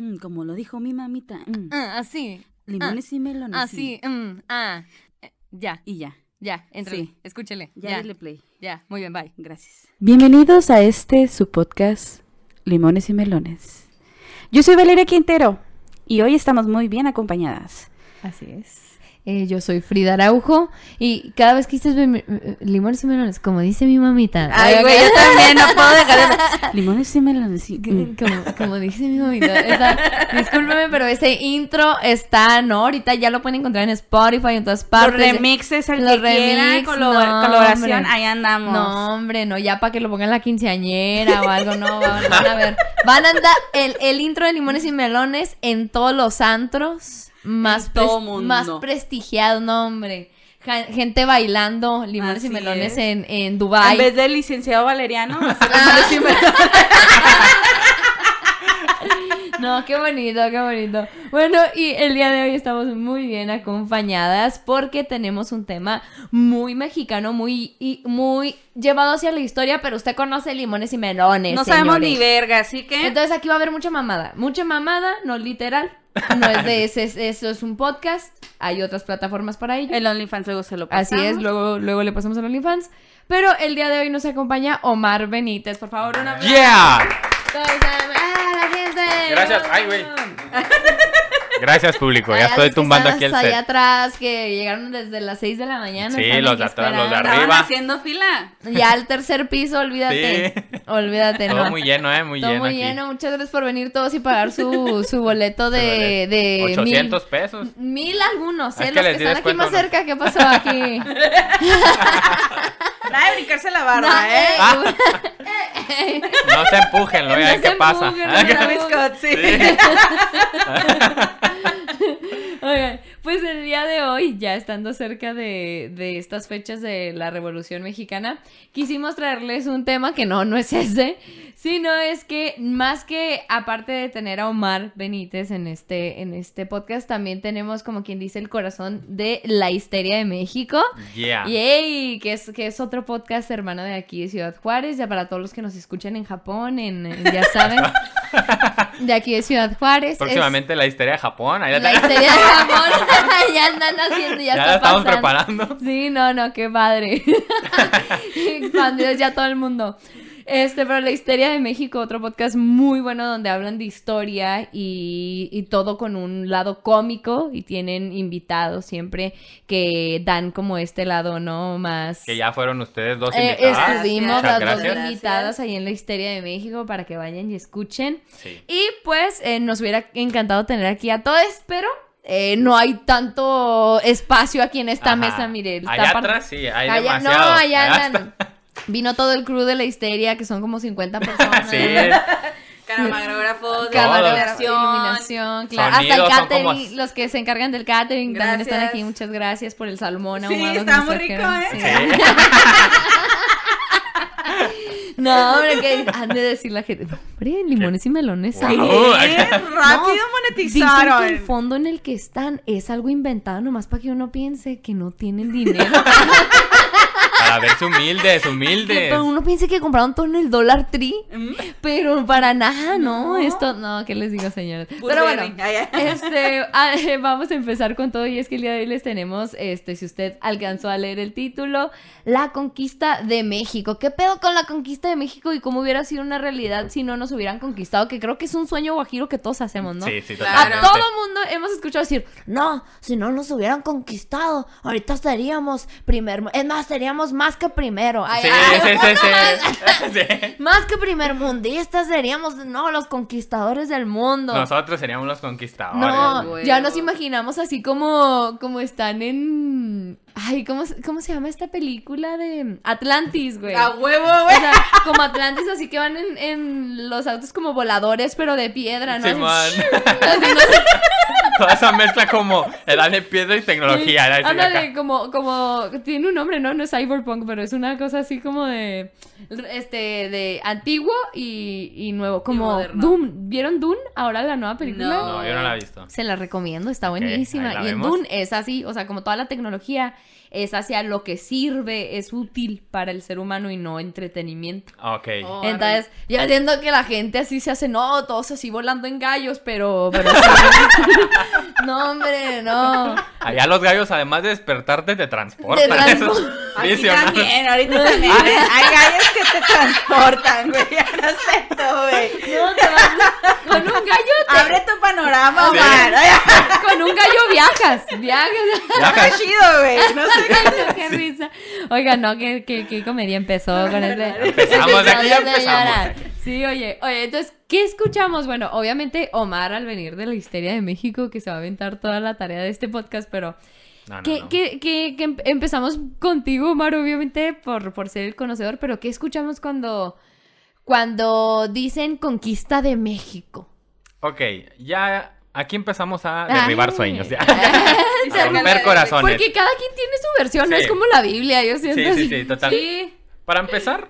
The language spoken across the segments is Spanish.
Mm, como lo dijo mi mamita. mm. Ah, así. Limones y melones. Así. mm, ah. Eh, Ya, Y ya. ya, entre. Sí. Escúchele. Ya, Ya, dale play. ya. Muy bien, bye. Gracias. Bienvenidos a este su podcast Limones y Melones. Yo soy Valeria Quintero y hoy estamos muy bien acompañadas. Así es. Eh, yo soy Frida Araujo y cada vez que dices eh, limones y melones, como dice mi mamita. Ay, güey, yo también no puedo dejar de... Limones y melones. sí. Como, como dice mi mamita. esa- discúlpeme, pero ese intro está, ¿no? Ahorita ya lo pueden encontrar en Spotify, en todas Los partes. remixes, el Los que quiera, remix, no, colaboración, hombre. ahí andamos. No, hombre, no, ya para que lo pongan la quinceañera o algo, no, van, van a ver. Van a andar el, el intro de Limones y Melones en todos los antros más, En todo pres- mundo. más prestigiado, no, hombre. Gente bailando Limones y Melones es. en, en Dubai. En vez del licenciado Valeriano, va a ser Ah. Limones y Melones. No, qué bonito, qué bonito. Bueno, y el día de hoy estamos muy bien acompañadas porque tenemos un tema muy mexicano, muy, y muy llevado hacia la historia, pero usted conoce limones y melones. No sabemos señores. ni verga, así que... Entonces aquí va a haber mucha mamada. Mucha mamada, no literal. No es de ese, es- eso es un podcast. Hay otras plataformas para ello. El OnlyFans luego se lo Así pasamos. es, luego, luego le pasamos a los OnlyFans. Pero el día de hoy nos acompaña Omar Benítez. Por favor, una ¡Yeah! Todos, ¡ah, la gente! Gracias. Ay, güey. Gracias, público. Ya estoy tumbando aquí el hasta allá set. atrás que llegaron desde las 6 de la mañana. Sí, los de atrás, los de arriba. Estaban haciendo fila. Ya al tercer piso, olvídate. Sí. Olvídate, Todo no. muy lleno, ¿eh? Muy Todo lleno muy aquí. lleno. Muchas gracias por venir todos y pagar su, su boleto de, de 800 pesos. mil, mil algunos, ¿eh? Es que Los que están aquí más ¿no? cerca, ¿qué pasó aquí? Nada de brincarse la barba, No, ¿eh? Ah. No se empujen, lo No vean se qué pasa. empujen, no Scott, sí. pues el día de hoy, ya estando cerca de, de estas fechas de la Revolución Mexicana, quisimos traerles un tema que no, no es ese, sino es que más que aparte de tener a Omar Benítez en este, en este podcast, también tenemos como quien dice el corazón de la histeria de México. Yeah. Yay, que es, que es otro podcast hermano de aquí de Ciudad Juárez, ya para todos los que nos escuchan en Japón, en, en- ya saben, de aquí de Ciudad Juárez. Es- Próximamente la histeria de Japón. Ahí la ya, historia de Japón ya andan haciendo, ya, ya está estamos pasando. preparando. Sí, no, no, qué padre. Expandidos ya todo el mundo. Este, pero la histeria de México, otro podcast muy bueno donde hablan de historia y, y todo con un lado cómico y tienen invitados siempre que dan como este lado, ¿no? Más... Que ya fueron ustedes dos Eh, invitadas. estuvimos las dos invitadas ahí en la histeria de México para que vayan y escuchen. Sí. Y pues eh, nos hubiera encantado tener aquí a todos, pero eh, no hay tanto espacio aquí en esta Ajá. mesa, mire. está Allá par- atrás sí, hay Allá- demasiado. No, allá Allá andan. Vino todo el crew de la histeria, que son como 50 personas. Sí. Camarógrafos, Camarógrafo, iluminación. claro. Hasta el catering, como- los que se encargan del catering también están aquí. Muchas gracias por el salmón Sí, ahumado que está muy rico, ¿eh? Sí. No, hombre, que han de decir la gente, "No, hombre, limones y melones. Wow. hay". Bien, rápido Dicen monetizaron. que el fondo en el que están es algo inventado nomás para que uno piense que no tienen dinero. Para verse humildes, humildes. Pero uno piensa que compraron todo en el Dollar Tree, Mm. pero para nada, ¿no? No. Esto, no, ¿qué les digo, señores? Pero bueno, este, ah, eh, vamos a empezar con todo y es que el día de hoy les tenemos, este, si usted alcanzó a leer el título, La Conquista de México. ¿Qué pedo con la Conquista de México y cómo hubiera sido una realidad si no nos hubieran conquistado? Que creo que es un sueño guajiro que todos hacemos, ¿no? Sí, sí, Claro. A totalmente. todo mundo hemos escuchado decir, no, si no nos hubieran conquistado, ahorita seríamos primer, es más, seríamos más que primero. Ay, Sí, ay, sí, sí, más- sí. Sí. Más que primer mundistas seríamos, no, los conquistadores del mundo. Nosotros seríamos los conquistadores. No, güey. ya nos imaginamos así como, como están en... Ay, ¿cómo, se- ¿cómo se llama esta película de Atlantis, güey? A huevo, O güey. sea, como Atlantis, así que van en, en los autos como voladores, pero de piedra, ¿no? Simón. Así, así, no sé. Toda esa mezcla como edad de piedra y tecnología. así Ándale, acá. como, como, tiene un nombre, ¿no? No es cyberpunk, pero es una cosa así como de, este, de antiguo y, y nuevo, como. Doom. ¿Vieron Dune? Ahora la nueva película. No, yo no la he visto. Se la recomiendo, está buenísima. y en vemos. Dune es así, o sea, como toda la tecnología es hacia lo que sirve, es útil para el ser humano y no entretenimiento. Ok. Oh. Entonces, yo entiendo que la gente así se hace, no, todos así volando en gallos, pero, pero no, hombre, no. Allá los gallos, además de despertarte, te transportan. Te es Aquí también, ahorita también. ¿eh? Hay gallos que te transportan, güey. Ya no sé güey. No, te vas- con un gallo, te- Abre tu panorama. Omar. Con un gallo viajas, viajas. Viajas. Está chido, güey. No sé. Ay, no, qué risa. Oiga, no, qué, qué, qué comedia empezó con este. Empezamos, de aquí ya empezamos. Sí, oye, oye, entonces, ¿qué escuchamos? Bueno, obviamente Omar al venir de la histeria de México, que se va a aventar toda la tarea de este podcast, pero No, no, ¿qué, no. em- empezamos contigo, Omar, obviamente, por, por ser el conocedor, pero ¿qué escuchamos cuando, cuando dicen conquista de México? Ok, ya aquí empezamos a derribar Ay. sueños. Ya. A romper corazones. Porque cada quien tiene su versión, no es como la Biblia, yo siento. Sí, sí, así. sí, total. Sí. Para empezar,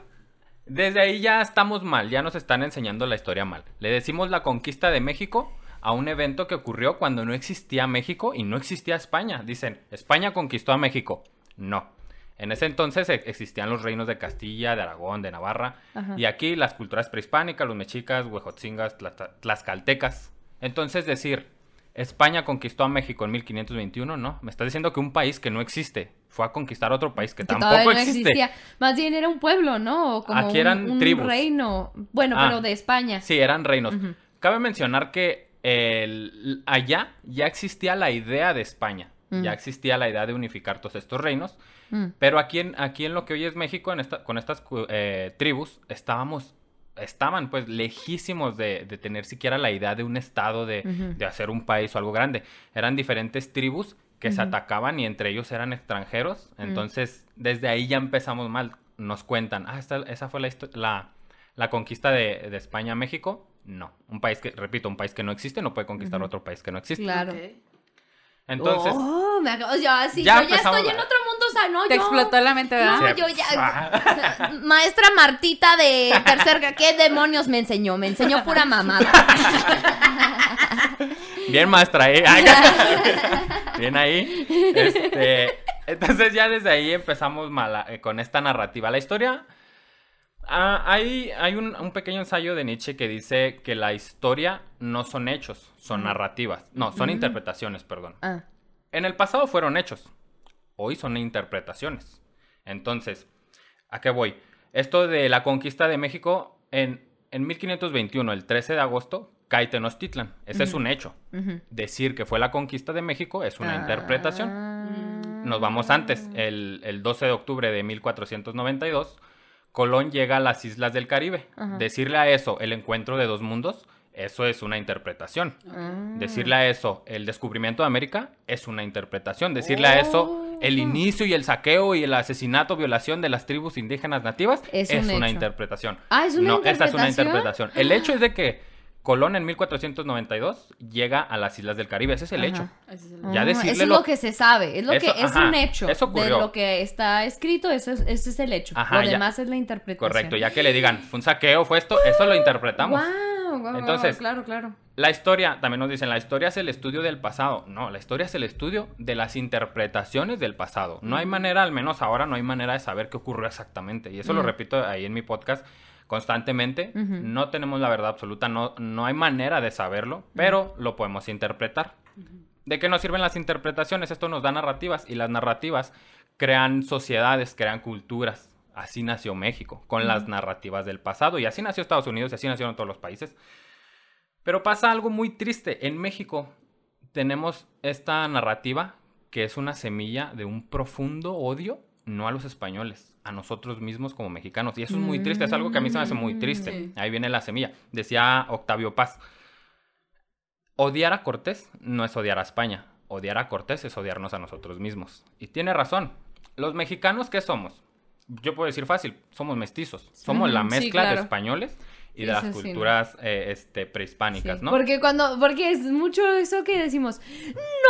desde ahí ya estamos mal, ya nos están enseñando la historia mal. Le decimos la conquista de México a un evento que ocurrió cuando no existía México y no existía España. Dicen, España conquistó a México. No. En ese entonces e- existían los reinos de Castilla, de Aragón, de Navarra. Ajá. Y aquí las culturas prehispánicas, los mexicas, huejotzingas, tla- tlaxcaltecas. Entonces decir, España conquistó a México en 1521, no. Me está diciendo que un país que no existe fue a conquistar otro país que, que tampoco no existe. existía. Más bien era un pueblo, ¿no? O como Aquí un- eran un, tribus. reino. Bueno, Ah. pero de España. Sí, eran reinos. Cabe mencionar que el- allá ya existía la idea de España. Mm. Ya existía la idea de unificar todos estos reinos. Mm. Pero aquí en, aquí en lo que hoy es México, en esta- con estas eh, tribus, estábamos, estaban pues lejísimos de, de tener siquiera la idea de un estado, de, de hacer un país o algo grande. Eran diferentes tribus que se atacaban y entre ellos eran extranjeros. Entonces, desde ahí ya empezamos mal. Nos cuentan, ah, esta- esa fue la, la, la conquista de, de España a México. No, un país que, repito, un país que no existe no puede conquistar otro país que no existe. Claro. Entonces, Oh, me acabo, Ya yo ya estoy en otro mundo, o sea, no, Te yo... explotó la mente, ¿verdad? No, Sí. yo ya... Maestra Martita de tercer ¿qué demonios me enseñó? Me enseñó pura mamada. Bien, maestra, ¿eh? Ay, Bien ahí. Este, entonces ya desde ahí empezamos mala- eh, con esta narrativa. La historia... ah, hay hay un, un pequeño ensayo de Nietzsche que dice que la historia no son hechos, son narrativas. No, son interpretaciones, perdón. Ah, En el pasado fueron hechos, hoy son interpretaciones. Entonces, ¿a qué voy? Esto de la conquista de México en, en 1521, el 13 de agosto, cae Tenochtitlan. Ese es Ujú. un hecho. Decir que fue la conquista de México es una Ah. interpretación. Nos vamos antes, el, el 12 de octubre de 1492, Colón llega a las islas del Caribe. Ajá. Decirle a eso el encuentro de dos mundos, eso es una interpretación. Ah. Decirle a eso el descubrimiento de América es una interpretación. Decirle a eso el Oh. inicio y el saqueo y el asesinato, violación de las tribus indígenas nativas Es es, un una hecho. interpretación. Ah, ¿es una no, esa es una interpretación? interpretación. El hecho es de que Colón en 1492 llega a las islas del Caribe. Ese es el Ajá. hecho. Ya lo- Ah, decirle eso es lo- lo que se sabe, es lo Eso, que es ajá, un hecho. eso de lo que está escrito, eso es, ese es el hecho. Ajá, lo ya. demás es la interpretación. Correcto, ya que le digan, fue un saqueo, fue esto, eso lo interpretamos. Wow, wow, Entonces- claro, claro. La historia, también nos dicen, la historia es el estudio del pasado. No, la historia es el estudio de las interpretaciones del pasado. No hay manera, al menos ahora, no hay manera de saber qué ocurrió exactamente. Y eso lo repito ahí en mi podcast constantemente. No tenemos la verdad absoluta, no, no hay manera de saberlo, pero lo podemos interpretar. ¿De qué nos sirven las interpretaciones? Esto nos da narrativas y las narrativas crean sociedades, crean culturas. Así nació México, con las narrativas del pasado. Y así nació Estados Unidos y así nacieron todos los países. Pero pasa algo muy triste. En México tenemos esta narrativa que es una semilla de un profundo odio, no a los españoles, a nosotros mismos como mexicanos. Y eso es muy triste, es algo que a mí se me hace muy triste. Sí. Ahí viene la semilla. Decía Octavio Paz, odiar a Cortés no es odiar a España. Odiar a Cortés es odiarnos a nosotros mismos. Y tiene razón. Los mexicanos, ¿qué somos? Yo puedo decir fácil, somos mestizos. Somos la sí, mezcla de españoles y de las Eso sí, no. culturas eh, este, prehispánicas, Sí, ¿no? Porque cuando, porque es mucho eso que decimos,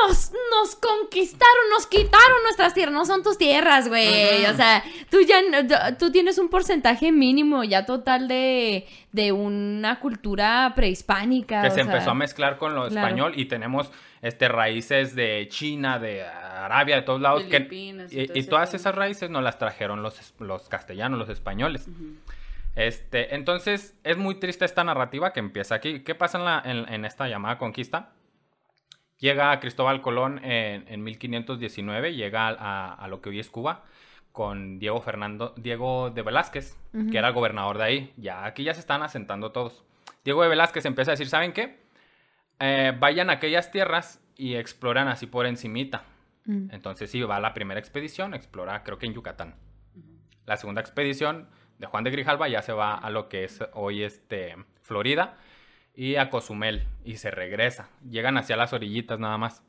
nos, nos conquistaron, nos quitaron nuestras tierras, no son tus tierras, güey. O sea, tú ya, no- tú tienes un porcentaje mínimo ya total de, de una cultura prehispánica. que o se sea, empezó a mezclar con lo claro. español y tenemos este raíces de China, de Arabia, de todos lados. Que, Filipinas y y, todas esas raíces nos las trajeron los, los castellanos, los españoles. Este, entonces, es muy triste esta narrativa que empieza aquí. ¿Qué pasa en, la- en- en esta llamada conquista? Llega Cristóbal Colón en, en 1519, llega a, a lo que hoy es Cuba, con Diego Fernando, Diego de Velázquez, que era el gobernador de ahí. Ya aquí ya se están asentando todos. Diego de Velázquez empieza a decir, ¿saben qué? Eh, vayan a aquellas tierras y exploran así por encimita. Mm. Entonces sí, va a la primera expedición, explora creo que en Yucatán. La segunda expedición de Juan de Grijalva ya se va a lo que es hoy este, Florida y a Cozumel y se regresa. Llegan hacia las orillitas nada más.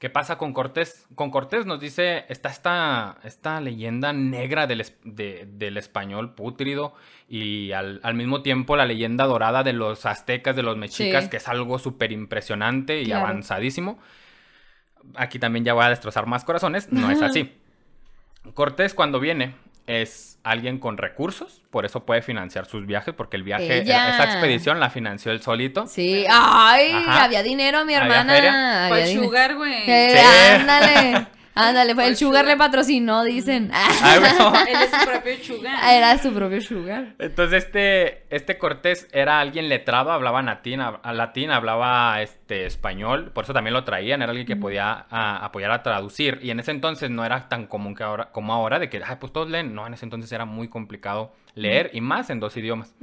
¿Qué pasa con Cortés? Con Cortés nos dice, está esta, esta leyenda negra del, de- del español pútrido y al, al mismo tiempo la leyenda dorada de los aztecas, de los mexicas, Sí. que es algo súper impresionante y Claro. avanzadísimo. Aquí también ya voy a destrozar más corazones, no es así. Cortés cuando viene es alguien con recursos, por eso puede financiar sus viajes, porque el viaje, Ella. esa expedición la financió él solito. Sí, ay, Ajá. había dinero, mi Había hermana. feria. había Pues dinero. sugar, güey. Eh, Sí. Ándale, ándale, fue el Pues sugar sugar. le patrocinó, dicen. Ay, bueno. Él es su propio sugar. Era su propio sugar. Entonces este, este Cortés era alguien letrado, hablaba latín, hablaba este, español, por eso también lo traían, era alguien que podía a- apoyar a traducir. Y en ese entonces no era tan común que ahora, como ahora, de que, ay, pues todos leen. No, en ese entonces era muy complicado leer y más en dos idiomas.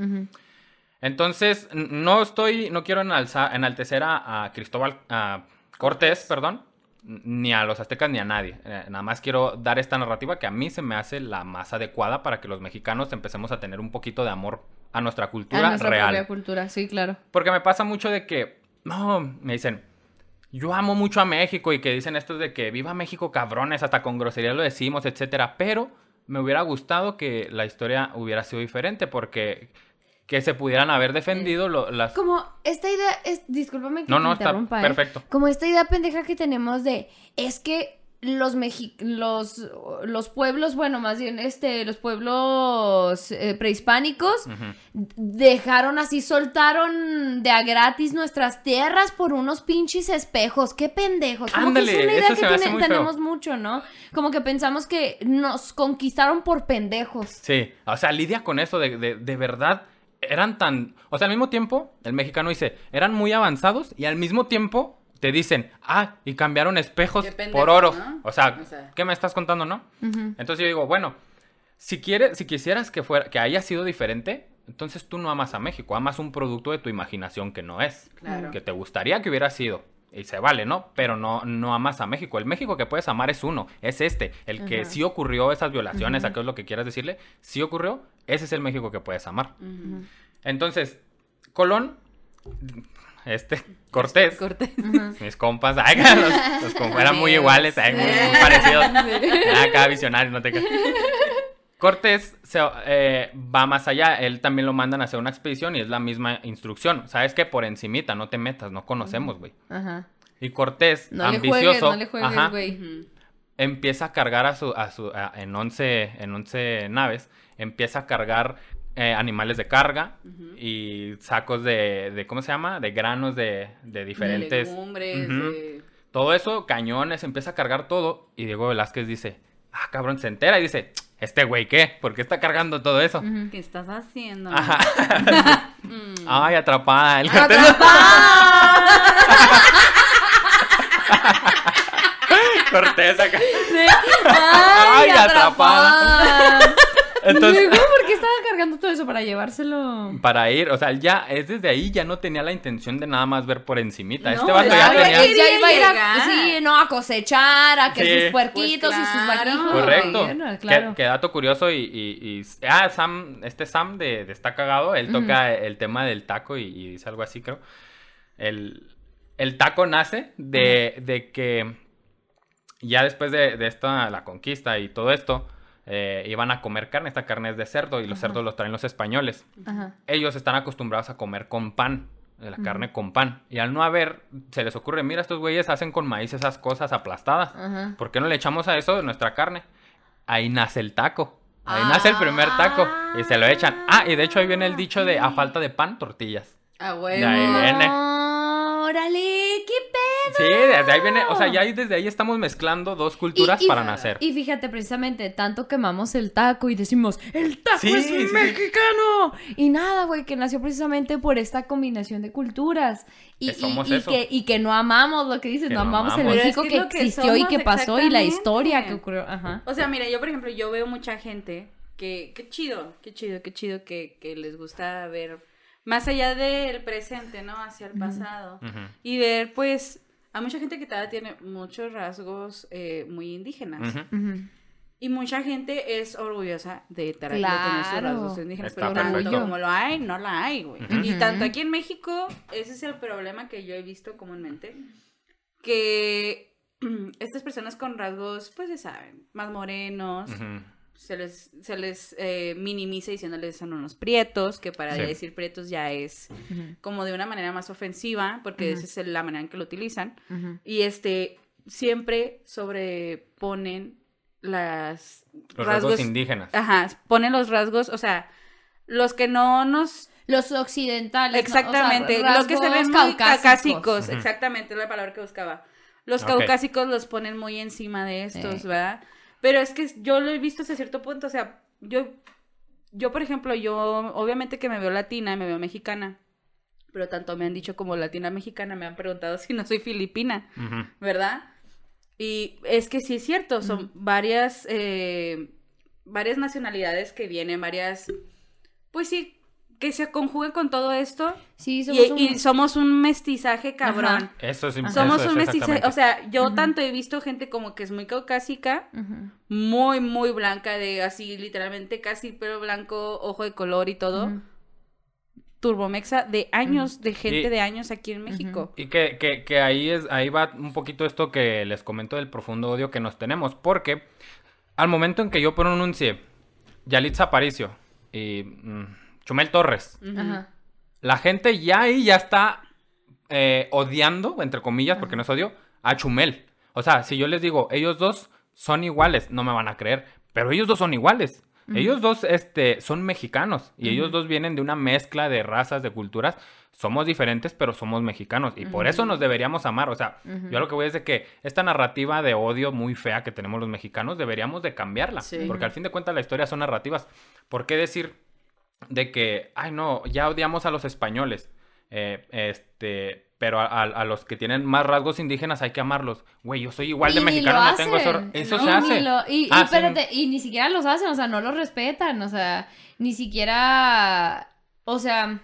Entonces, no estoy, no quiero enalza- enaltecer a, a Cristóbal, a Cortés, perdón, ni a los aztecas ni a nadie. Eh, nada más quiero dar esta narrativa que a mí se me hace la más adecuada para que los mexicanos empecemos a tener un poquito de amor a nuestra A cultura nuestra real. propia cultura, sí, claro. Porque me pasa mucho de que, no, me dicen, yo amo mucho a México y que dicen esto de que viva México cabrones, hasta con grosería lo decimos, etcétera. Pero me hubiera gustado que la historia hubiera sido diferente porque que se pudieran haber defendido lo- las... Como esta idea, es, discúlpame que No, no, está ¿eh? perfecto. Como esta idea pendeja que tenemos de, es que los mexi los, los pueblos, bueno, más bien este, los pueblos eh, prehispánicos dejaron así, soltaron de a gratis nuestras tierras por unos pinches espejos. Qué pendejos. Como Ándale, que es una idea que tiene- feo. tenemos mucho, ¿no? Como que pensamos que nos conquistaron por pendejos. Sí, o sea, lidia con eso de, de, de verdad. Eran tan... O sea, al mismo tiempo, el mexicano dice, eran muy avanzados y al mismo tiempo te dicen, ah, y cambiaron espejos pendejo, por oro. ¿no? O, sea, O sea. ¿qué me estás contando, no? Entonces yo digo, bueno, si quieres, si quisieras que fuera, que haya sido diferente, entonces tú no amas a México, amas un producto de tu imaginación que no es. Claro. Que te gustaría que hubiera sido. Y se vale, ¿no? Pero no, no amas a México. El México que puedes amar es uno, es este. El que Ajá. sí ocurrió esas violaciones, a qué es lo que quieras decirle, sí ocurrió, ese es el México que puedes amar. Entonces, Colón, este, Cortés, Cortés. mis compas, ay, los, los compas eran muy iguales, ay, muy, muy parecidos. Ah, cada visionario, no te. Cortés se, eh, va más allá, él también lo mandan a hacer una expedición y es la misma instrucción. Sabes que por encimita, no te metas, no conocemos, güey. Ajá. Y Cortés, No le ambicioso, juegues, no le juegues, ajá, empieza a cargar a su, a su, a- en 11, en 11 naves, empieza a cargar eh, animales de carga Ujú. y sacos de, de, ¿cómo se llama? De granos de, de diferentes... De legumbres, de- Todo eso, cañones, empieza a cargar todo. Y Diego Velázquez dice, ah, cabrón, se entera y dice, ¿este güey qué? ¿Por qué está cargando todo eso? ¿Qué estás haciendo? Ajá. Mm. Ay, atrapada. El Cortés acá. ¡Ay, Ay, atrapada. atrapada! Entonces, Luego, ¿por qué estaba cargando todo eso para llevárselo? para ir, o sea, ya, es desde ahí, ya no tenía la intención de nada más ver por encimita. No, este vato ya claro, tenía... Él ya iba a ir a, sí, no, a cosechar, a que Sí. sus puerquitos Pues y sus claro. vaquitos. Correcto. Bueno, claro. Qué, dato curioso y, y- y- Ah, Sam, este Sam de, de Está Cagado, él toca el tema del taco y, y dice algo así, creo. El, el taco nace de, de que ya después de, de esta, la conquista y todo esto, eh, iban a comer carne. Esta carne es de cerdo y los cerdos los traen los españoles. Ajá. Ellos están acostumbrados a comer con pan, la carne con pan. Y al no haber, se les ocurre, mira, estos güeyes hacen con maíz esas cosas aplastadas. Ajá. ¿Por qué no le echamos a eso nuestra carne? Ahí nace el taco. Ahí nace el primer taco y se lo echan. Ah, y de hecho ahí viene el dicho de a falta de pan, tortillas. Ah, De huevo. ahí viene. ¡Órale! Sí, desde ahí viene, o sea, ya desde ahí estamos mezclando dos culturas Y- y- para nacer. Y fíjate, precisamente, tanto quemamos el taco y decimos, ¡el taco Sí, es sí, sí. mexicano! Y nada, güey, que nació precisamente por esta combinación de culturas. Y, Que somos y- y eso. que, y que no amamos lo que dices, Que no no amamos el es México que existió y que pasó y la historia que ocurrió. Ajá. O sea, mira, yo por ejemplo, yo veo mucha gente que, qué chido, qué chido, qué chido que, que les gusta ver más allá del presente, ¿no? Hacia el pasado. Y ver, pues, a mucha gente que todavía tiene muchos rasgos eh, muy indígenas. Ujú. Y mucha gente es orgullosa de, tra- de tener sus Claro. rasgos indígenas, Está pero tanto perfecto. como lo hay, no la hay, güey. Y tanto aquí en México, ese es el problema que yo he visto comúnmente, que estas personas con rasgos, pues ya saben, más morenos. Se les, se les eh, minimiza diciéndoles son unos prietos, que para Sí. decir prietos ya es como de una manera más ofensiva, porque Ujú. esa es la manera en que lo utilizan. Y este, siempre sobreponen las Los rasgos indígenas. Ajá, ponen los rasgos, o sea, los que no nos... Los occidentales. ¿no? O sea, Exactamente, los que se ven muy caucásicos, exactamente, es la palabra que buscaba. Los caucásicos los ponen muy encima de estos, Sí. ¿verdad? Pero es que yo lo he visto hasta cierto punto, o sea, yo, yo por ejemplo, yo obviamente que me veo latina, me veo mexicana, pero tanto me han dicho como latina mexicana, me han preguntado si no soy filipina. ¿verdad? Y es que sí es cierto, son varias, eh, varias nacionalidades que vienen, varias, pues sí, que se conjugan con todo esto Sí, y, somos un... y somos un mestizaje cabrón. Ajá. Eso es Ajá. Somos eso un es mestizaje, o sea, yo tanto he visto gente como que es muy caucásica, muy, muy blanca, de así, literalmente casi pelo blanco, ojo de color y todo, Ujú. turbomexa, de años, de gente Y- de años aquí en México. Y que, que, que ahí es, ahí va un poquito esto que les comento del profundo odio que nos tenemos. Porque al momento en que yo pronuncié Yalitza Aparicio y mm, Chumel Torres, la gente ya ahí ya está eh, odiando, entre comillas, porque no es odio, a Chumel. O sea, si yo les digo, ellos dos son iguales, no me van a creer, pero ellos dos son iguales. Ellos dos este, son mexicanos y ellos dos vienen de una mezcla de razas, de culturas. Somos diferentes, pero somos mexicanos y por eso nos deberíamos amar. O sea, yo lo que voy es de que esta narrativa de odio muy fea que tenemos los mexicanos deberíamos de cambiarla. Sí. Porque al fin de cuentas la historia son narrativas. ¿Por qué decir de que, ay no, ya odiamos a los españoles? Eh, este, pero a, a- a los que tienen más rasgos indígenas hay que amarlos. Güey, yo soy igual de Y ni mexicano, no tengo eso. Eso No, se hace. lo- y, y Ah, espérate, y ni siquiera los hacen, o sea, no los respetan, o sea, ni siquiera, o sea,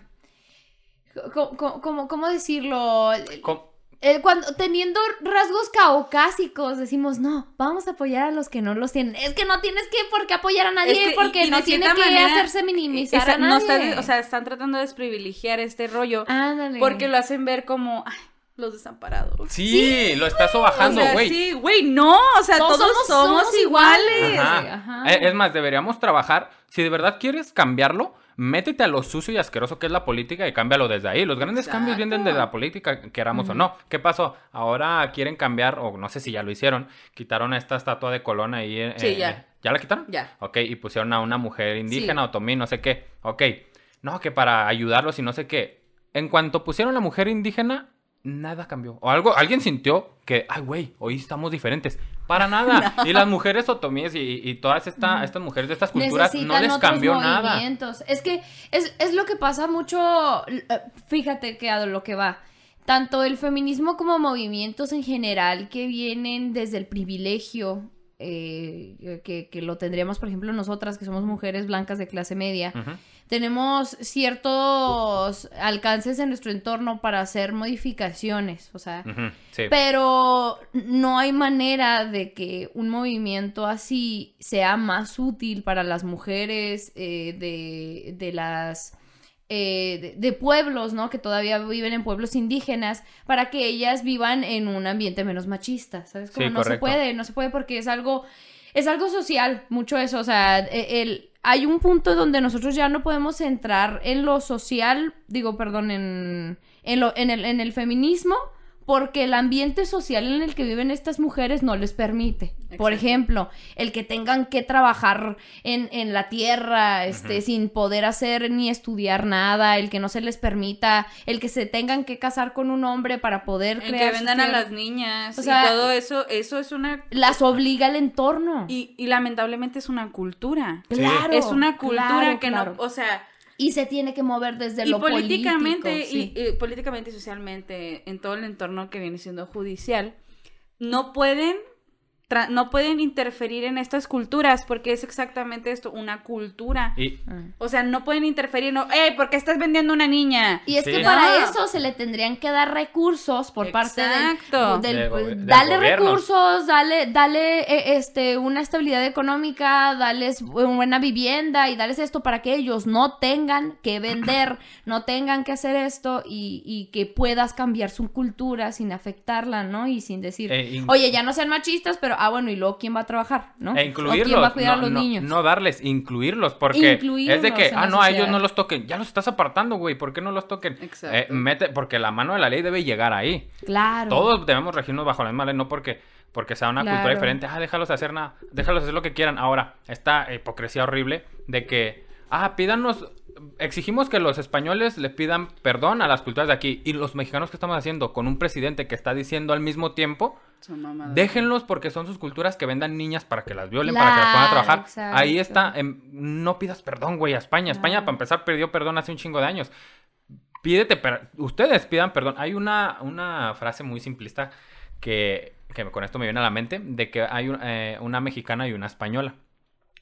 co- ¿cómo, cómo decirlo? Com- Eh, cuando teniendo rasgos caucásicos decimos, no, vamos a apoyar a los que no los tienen. Es que no tienes que por qué apoyar a nadie Es que, y- porque y no tiene que manera, hacerse minimizar Esa- a no nadie. está- o sea, están tratando de desprivilegiar este rollo Ándale. porque lo hacen ver como ay, los desamparados. Sí, lo estás sobajando, o sea, güey. sí, güey, no, o sea, Todos todos, somos- iguales. iguales. Ajá. Ajá. Eh, Es más, deberíamos trabajar. Si de verdad quieres cambiarlo, métete a lo sucio y asqueroso que es la política y cámbialo desde ahí. Los grandes cambios vienen de la política, queramos o no. ¿Qué pasó? Ahora quieren cambiar, o no sé si ya lo hicieron, quitaron esta estatua de Colón ahí. eh, Sí, eh, ya. ¿Ya la quitaron? Ya. Ok, y pusieron a una mujer indígena, Sí. otomí, no sé qué. Ok, no, que para ayudarlos y no sé qué. En cuanto pusieron la mujer indígena, nada cambió. O algo, alguien sintió que, ay, güey, hoy estamos diferentes. Para nada. Y las mujeres otomíes y, y todas esta- estas mujeres de estas culturas no les otros cambió nada. Es que es, es lo que pasa mucho, eh, fíjate que a lo que va. Tanto el feminismo como movimientos en general que vienen desde el privilegio, eh, que, que lo tendríamos, por ejemplo, nosotras, que somos mujeres blancas de clase media. Tenemos ciertos alcances en nuestro entorno para hacer modificaciones, o sea, Sí. pero no hay manera de que un movimiento así sea más útil para las mujeres eh, de, de las... eh, de, de pueblos, ¿no? Que todavía viven en pueblos indígenas, para que ellas vivan en un ambiente menos machista, ¿sabes? Como Sí, no se puede, no se puede porque es algo... es algo social, mucho eso, o sea, e- el, hay un punto donde nosotros ya no podemos entrar en lo social, digo, perdón, en, en, lo, en, el, en el feminismo, porque el ambiente social en el que viven estas mujeres no les permite. Por ejemplo, el que tengan que trabajar en, en la tierra, este, sin poder hacer ni estudiar nada, el que no se les permita, el que se tengan que casar con un hombre para poder El crear que vendan a las niñas O sea, y todo eso, eso es una... Las obliga el entorno. Y, y lamentablemente es una cultura. Sí. Claro. es una cultura claro, que claro. no, o sea, Y se tiene que mover desde y lo políticamente político, sí. y, y políticamente y socialmente en todo el entorno que viene siendo judicial no pueden no pueden interferir en estas culturas porque es exactamente esto, una cultura. Y Ah. O sea, no pueden interferir, no, ¡eh! ¿Por qué estás vendiendo una niña? Y es Sí. que para No. eso se le tendrían que dar recursos por parte del, Exacto. del- dale gobierno. recursos, dale, dale eh, este una estabilidad económica, dales buena vivienda y dales esto para que ellos no tengan que vender, no tengan que hacer esto y, y que puedas cambiar su cultura sin afectarla, ¿no? Y sin decir, Eh, in- oye, ya no sean machistas, pero ah, bueno, y luego quién va a trabajar, ¿no? E o quién incluirlos. va a cuidar no, a los no- niños. no darles, incluirlos. Porque es de que, ah, no, a ellos no los toquen. Ya los estás apartando, güey. ¿Por qué no los toquen? Exacto. Eh, mete, porque la mano de la ley debe llegar ahí. Claro. Todos debemos regirnos bajo la misma ley, no porque, porque sea una cultura diferente. Ah, déjalos hacer nada. Déjalos hacer lo que quieran. Ahora, esta hipocresía horrible de que, ah, pídanos. Exigimos que los españoles le pidan perdón a las culturas de aquí. Y los mexicanos, ¿qué estamos haciendo? Con un presidente que está diciendo al mismo tiempo. Déjenlos porque son sus culturas que vendan niñas para que las violen, para que las pongan a Claro, trabajar. exacto. Ahí está. em, no pidas perdón, güey, a España. España, para empezar, pidió perdón hace un chingo de años. Pídete, per- ustedes pidan perdón. Hay una, una frase muy simplista que, que con esto me viene a la mente, de que hay un- eh, una mexicana y una española.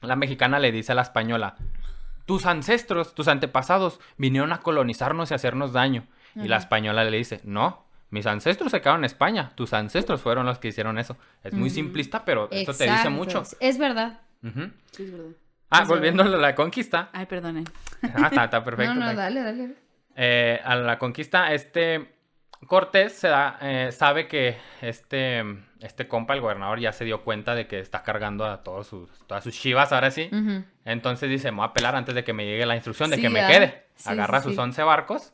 La mexicana le dice a la española, tus ancestros, tus antepasados vinieron a colonizarnos y hacernos daño. Y la española le dice, no, mis ancestros se quedaron en España, tus ancestros fueron los que hicieron eso. Es muy simplista, pero esto te dice mucho. Es verdad. Sí, es verdad. Ah, Es volviendo a la conquista. Ay, perdonen. Ah, está, está perfecto. no, no, dale, dale. eh, a la conquista, este Cortés se da, eh, sabe que este, este compa, el gobernador, ya se dio cuenta de que está cargando a todos sus, todas sus chivas ahora sí. Entonces dice, me voy a pelar antes de que me llegue la instrucción de Sí, que me quede. Sí, Agarra sí, sus sí. 11 barcos,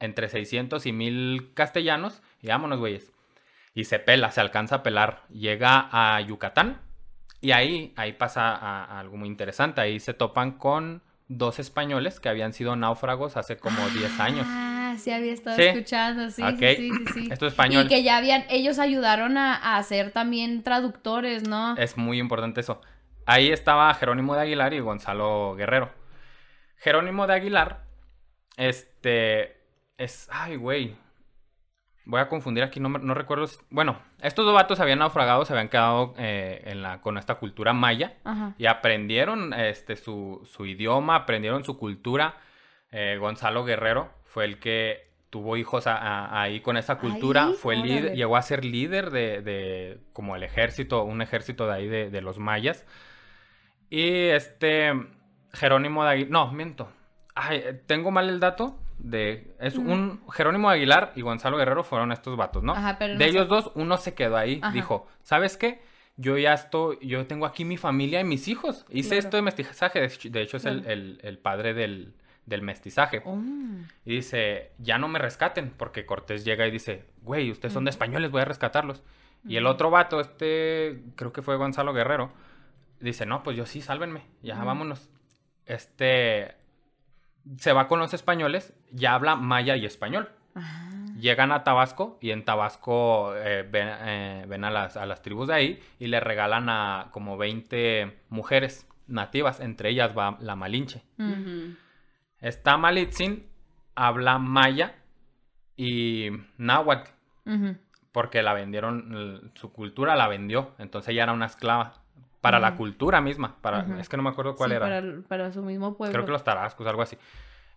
entre 600 y 1000 castellanos, y vámonos, güeyes. Y se pela, se alcanza a pelar. Llega a Yucatán, y ahí, ahí pasa a- a algo muy interesante. Ahí se topan con dos españoles que habían sido náufragos hace como 10 años. Ah, sí había estado Sí. escuchando, sí, Ok. sí, sí, sí, sí. Esto es español. Y que ya habían, ellos ayudaron a, a ser también traductores, ¿no? Es muy importante eso. Ahí estaba Jerónimo de Aguilar y Gonzalo Guerrero. Jerónimo de Aguilar, este, es, ay, güey. Voy a confundir aquí, no, no recuerdo. si- Bueno, estos dos vatos habían naufragado, se habían quedado eh, en la, con esta cultura maya Ajá. y aprendieron este, su, su idioma, aprendieron su cultura. Eh, Gonzalo Guerrero fue el que tuvo hijos a- a- ahí con esa cultura, Ahí, fue líder, llegó a ser líder de, de como el ejército, un ejército de ahí de, de los mayas. Y este Jerónimo de Aguilar, no, miento. Ay, tengo mal el dato de es un Jerónimo de Aguilar y Gonzalo Guerrero fueron estos vatos, ¿no? Ajá, pero no de sé. ellos dos uno se quedó ahí, Ajá. dijo, ¿sabes qué? Yo ya estoy, yo tengo aquí mi familia y mis hijos. Hice Claro. esto de mestizaje, de hecho- es el- el padre del, del mestizaje. Oh. Y dice, ya no me rescaten, porque Cortés llega y dice, güey, ustedes son de españoles, voy a rescatarlos. Y el otro vato, este, creo que fue Gonzalo Guerrero, dice, no, pues yo sí, sálvenme, ya vámonos. Este, se va con los españoles, ya habla maya y español. Ah. Llegan a Tabasco y en Tabasco eh, ven, eh, ven a, las, a las tribus de ahí y le regalan a como 20 mujeres nativas, entre ellas va la Malinche. Esta Malitzin habla maya y náhuatl, porque la vendieron, su cultura la vendió, entonces ella era una esclava. Para la cultura misma, para, es que no me acuerdo cuál Sí, era. Para, para su mismo pueblo. Creo que los tarascos, algo así.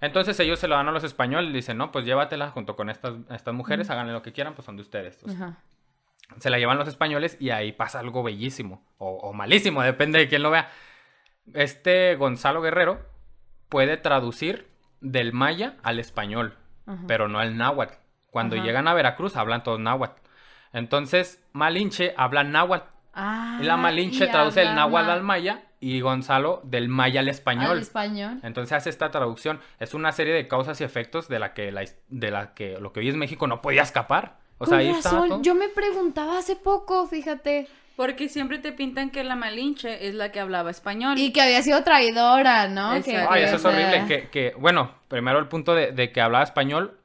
Entonces ellos se lo dan a los españoles y dicen, no, pues llévatela junto con estas, estas mujeres, háganle lo que quieran, pues son de ustedes. Se la llevan los españoles y ahí pasa algo bellísimo o, o malísimo, depende de quién lo vea. Este Gonzalo Guerrero puede traducir del maya al español, Ajá. pero no al náhuatl. Cuando Ajá. llegan a Veracruz hablan todos náhuatl. Entonces Malinche habla náhuatl Ah, y la Malinche y traduce el náhuatl al maya y Gonzalo del maya al español. Al español. Entonces hace esta traducción. Es una serie de causas y efectos de la que, la, de la que lo que hoy es México no podía escapar. O sea, Con ahí está razón, todo. yo me preguntaba hace poco, fíjate. Porque siempre te pintan que la Malinche es la que hablaba español. Y que había sido traidora, ¿no? Que- Exacto. Ay, que, eso es horrible. Que, que, bueno, primero el punto de, de que hablaba español.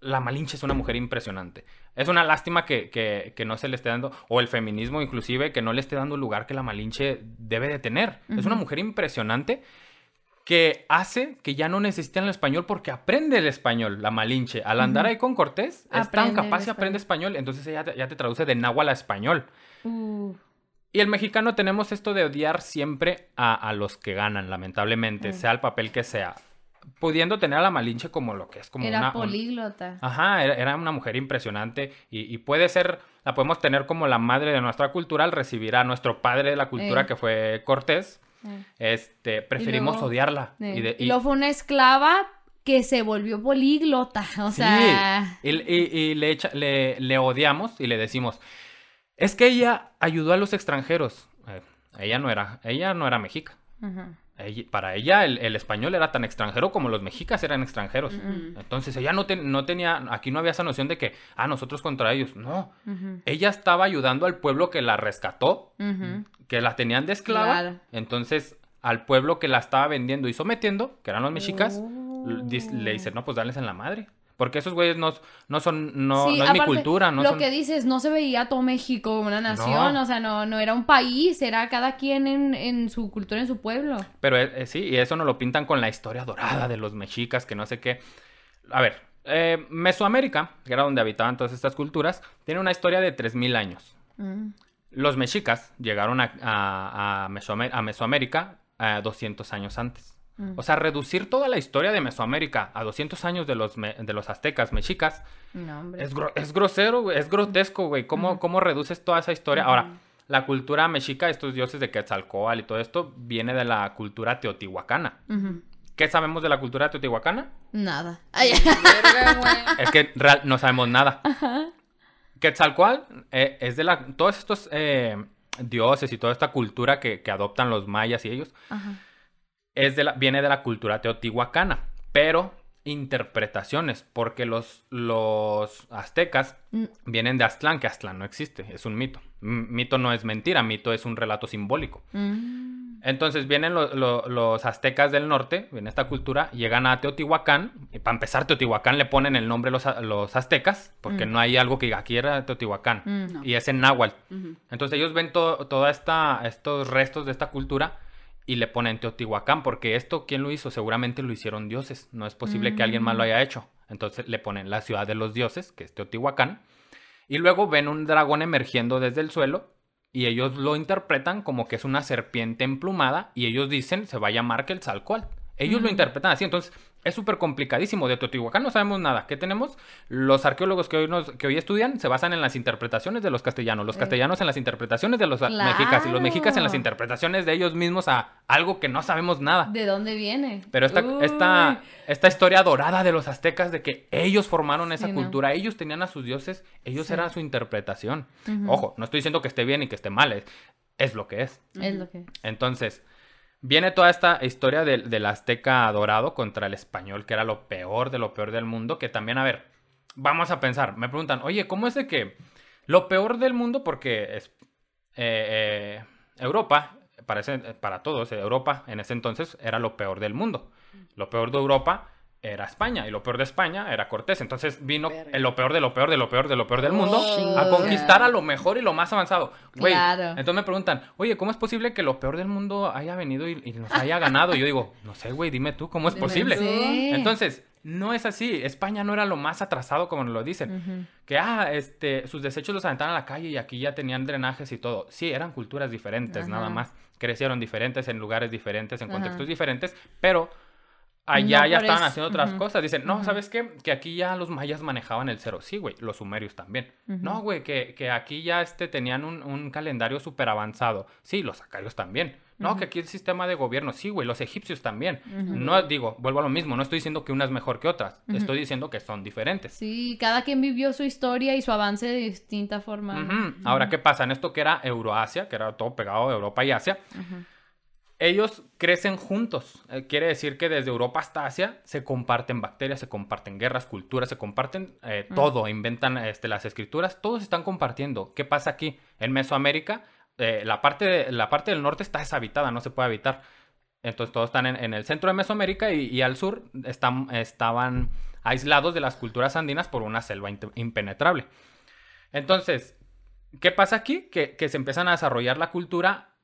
La Malinche es una mujer impresionante. Es una lástima que, que- que no se le esté dando, o el feminismo inclusive, que no le esté dando el lugar que la Malinche debe de tener. Es una mujer impresionante que hace que ya no necesiten el español porque aprende el español, la Malinche. Al andar ahí con Cortés, es tan capaz y aprende español, entonces ella te- ya te traduce de náhuatl a español. Uh, Y el mexicano tenemos esto de odiar siempre a, a los que ganan, lamentablemente, Mm. sea el papel que sea. Pudiendo tener a la Malinche como lo que es, como era una... un- políglota. Ajá, era, era una mujer impresionante y, y puede ser, la podemos tener como la madre de nuestra cultura al recibir a nuestro padre de la cultura Eh. que fue Cortés. Eh. Este, preferimos luego- odiarla. Eh, Y de- y fue una esclava que se volvió políglota. O Sí, sea. y, y- y le, echa- le, le odiamos y le decimos, es que ella ayudó a los extranjeros. Eh, ella no era, ella no era mexica. Ella- para ella el, el español era tan extranjero como los mexicas eran extranjeros. Entonces ella no, te- no tenía, aquí no había esa noción de que, ah, nosotros contra ellos. No, ella estaba ayudando al pueblo que la rescató, que la tenían de esclava. Claro. Entonces al pueblo que la estaba vendiendo y sometiendo, que eran los mexicas, Oh. le dice, no, pues darles en la madre. Porque esos güeyes no, no son, no, Sí, no es mi cultura, no lo son... que dices, no se veía todo México como una nación, No. o sea, no, no era un país, era cada quien en, en su cultura, en su pueblo. Pero eh, eh, sí, y eso nos lo pintan con la historia dorada de los mexicas, que no sé qué. A ver, eh, Mesoamérica, que era donde habitaban todas estas culturas, tiene una historia de 3.000 años. Mm. Los mexicas llegaron a, a- a Mesoamé- a Mesoamérica eh, 200 años antes. Mm. O sea, reducir toda la historia de Mesoamérica a 200 años de los, me- de los aztecas mexicas No, es, gro- es grosero, güey, es grotesco, güey. ¿Cómo, ¿Cómo reduces toda esa historia? Ahora, la cultura mexica, estos dioses de Quetzalcóatl y todo esto, viene de la cultura teotihuacana. ¿Qué sabemos de la cultura teotihuacana? Nada. Ay. Es que real, no sabemos nada. Quetzalcóatl eh, es de la... Todos estos eh, dioses y toda esta cultura que, que adoptan los mayas y ellos, Ajá. Es de la, viene de la cultura teotihuacana. Pero interpretaciones, porque los, los aztecas Mm. vienen de Aztlán, que Aztlán no existe, es un mito. M- mito no es mentira, mito es un relato simbólico. Mm. Entonces vienen lo- lo- los aztecas del norte, viene esta cultura, llegan a Teotihuacán, y para empezar Teotihuacán le ponen el nombre los, los aztecas, porque Mm. no hay algo que diga, aquí era Teotihuacán. No. y es en náhuatl. Entonces ellos ven to- toda esta, estos restos de esta cultura y le ponen Teotihuacán, porque esto, ¿quién lo hizo? Seguramente lo hicieron dioses, no es posible que alguien más lo haya hecho. Entonces le ponen la ciudad de los dioses, que es Teotihuacán, y luego ven un dragón emergiendo desde el suelo y ellos lo interpretan como que es una serpiente emplumada y ellos dicen se va a llamar Quetzalcóatl. Ellos lo Mm. interpretan así, entonces es súper complicadísimo. De Teotihuacán no sabemos nada. ¿Qué tenemos? Los arqueólogos que hoy, nos, que hoy estudian se basan en las interpretaciones de los castellanos, los castellanos en las interpretaciones de los a- mexicas y los mexicas en las Claro. interpretaciones de ellos mismos a algo que no sabemos nada. ¿De dónde viene? Pero esta, Uy. esta, esta historia dorada de los aztecas de que ellos formaron esa Sí, no. cultura, ellos tenían a sus dioses, ellos Sí. eran su interpretación. Ojo, no estoy diciendo que esté bien y que esté mal, es, es lo que es. Es lo que. Entonces, viene toda esta historia del, azteca dorado contra el español, que era lo peor de lo peor del mundo, que también, a ver, vamos a pensar, me preguntan, oye, ¿cómo es de que lo peor del mundo, porque es eh, eh, Europa, para, ese- para todos, eh, Europa en ese entonces era lo peor del mundo. Lo peor de Europa era España y lo peor de España era Cortés. Entonces vino el lo peor de lo peor de lo peor de lo peor del mundo Oh, a conquistar a lo mejor y lo más avanzado. Güey, Claro. entonces me preguntan, oye, ¿cómo es posible que lo peor del mundo haya venido y, y nos haya ganado? Y yo digo, no sé, güey, dime tú, ¿cómo es Dime posible? Sí. Entonces, no es así. España no era lo más atrasado como nos lo dicen. Que, ah, este, sus desechos los aventaban a la calle y aquí ya tenían drenajes y todo. Sí, eran culturas diferentes, Ajá. nada más. Crecieron diferentes en lugares diferentes, en Ajá. contextos diferentes, pero Allá No ya estaban eso. haciendo otras cosas. Dicen, no. ¿sabes qué? Que aquí ya los mayas manejaban el cero. Sí, güey, los sumerios también. No, güey, que, que aquí ya este, tenían un, un calendario súper avanzado. Sí, los acarios también. No, que aquí el sistema de gobierno. Sí, güey, los egipcios también. No digo, vuelvo a lo mismo, no estoy diciendo que una es mejor que otras. Estoy diciendo que son diferentes. Sí, cada quien vivió su historia y su avance de distinta forma. Ahora, ¿qué pasa? En esto que era Euroasia, que era todo pegado a Europa y Asia, ellos crecen juntos. Eh, quiere decir que desde Europa hasta Asia se comparten bacterias, se comparten guerras, culturas, se comparten eh, todo, inventan este, las escrituras, todos están compartiendo. ¿Qué pasa aquí? En Mesoamérica, eh, la, parte de- la parte del norte está deshabitada, no se puede habitar. Entonces todos están en, en el centro de Mesoamérica y, y al sur están, estaban aislados de las culturas andinas por una selva impenetrable. Entonces, ¿qué pasa aquí? Que, que se empiezan a desarrollar la cultura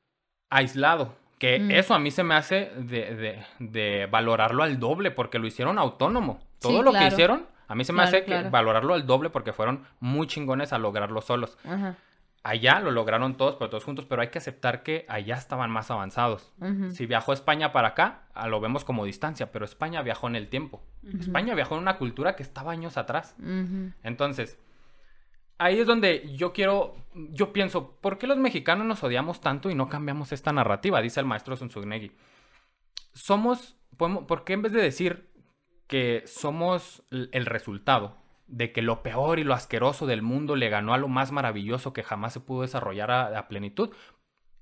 aislado. Que Mm. eso a mí se me hace de, de- de valorarlo al doble porque lo hicieron autónomo. Todo Sí, lo que hicieron, a mí se me Claro, hace que valorarlo al doble porque fueron muy chingones a lograrlo solos. Ajá. Allá lo lograron todos, pero todos juntos, pero hay que aceptar que allá estaban más avanzados. Si viajó España para acá, lo vemos como distancia, pero España viajó en el tiempo. España viajó en una cultura que estaba años atrás. Entonces, ahí es donde yo quiero, yo pienso, ¿por qué los mexicanos nos odiamos tanto y no cambiamos esta narrativa? Dice el maestro Sunsugnegi. Somos, podemos, ¿por qué en vez de decir que somos el resultado de que lo peor y lo asqueroso del mundo le ganó a lo más maravilloso que jamás se pudo desarrollar a, a plenitud?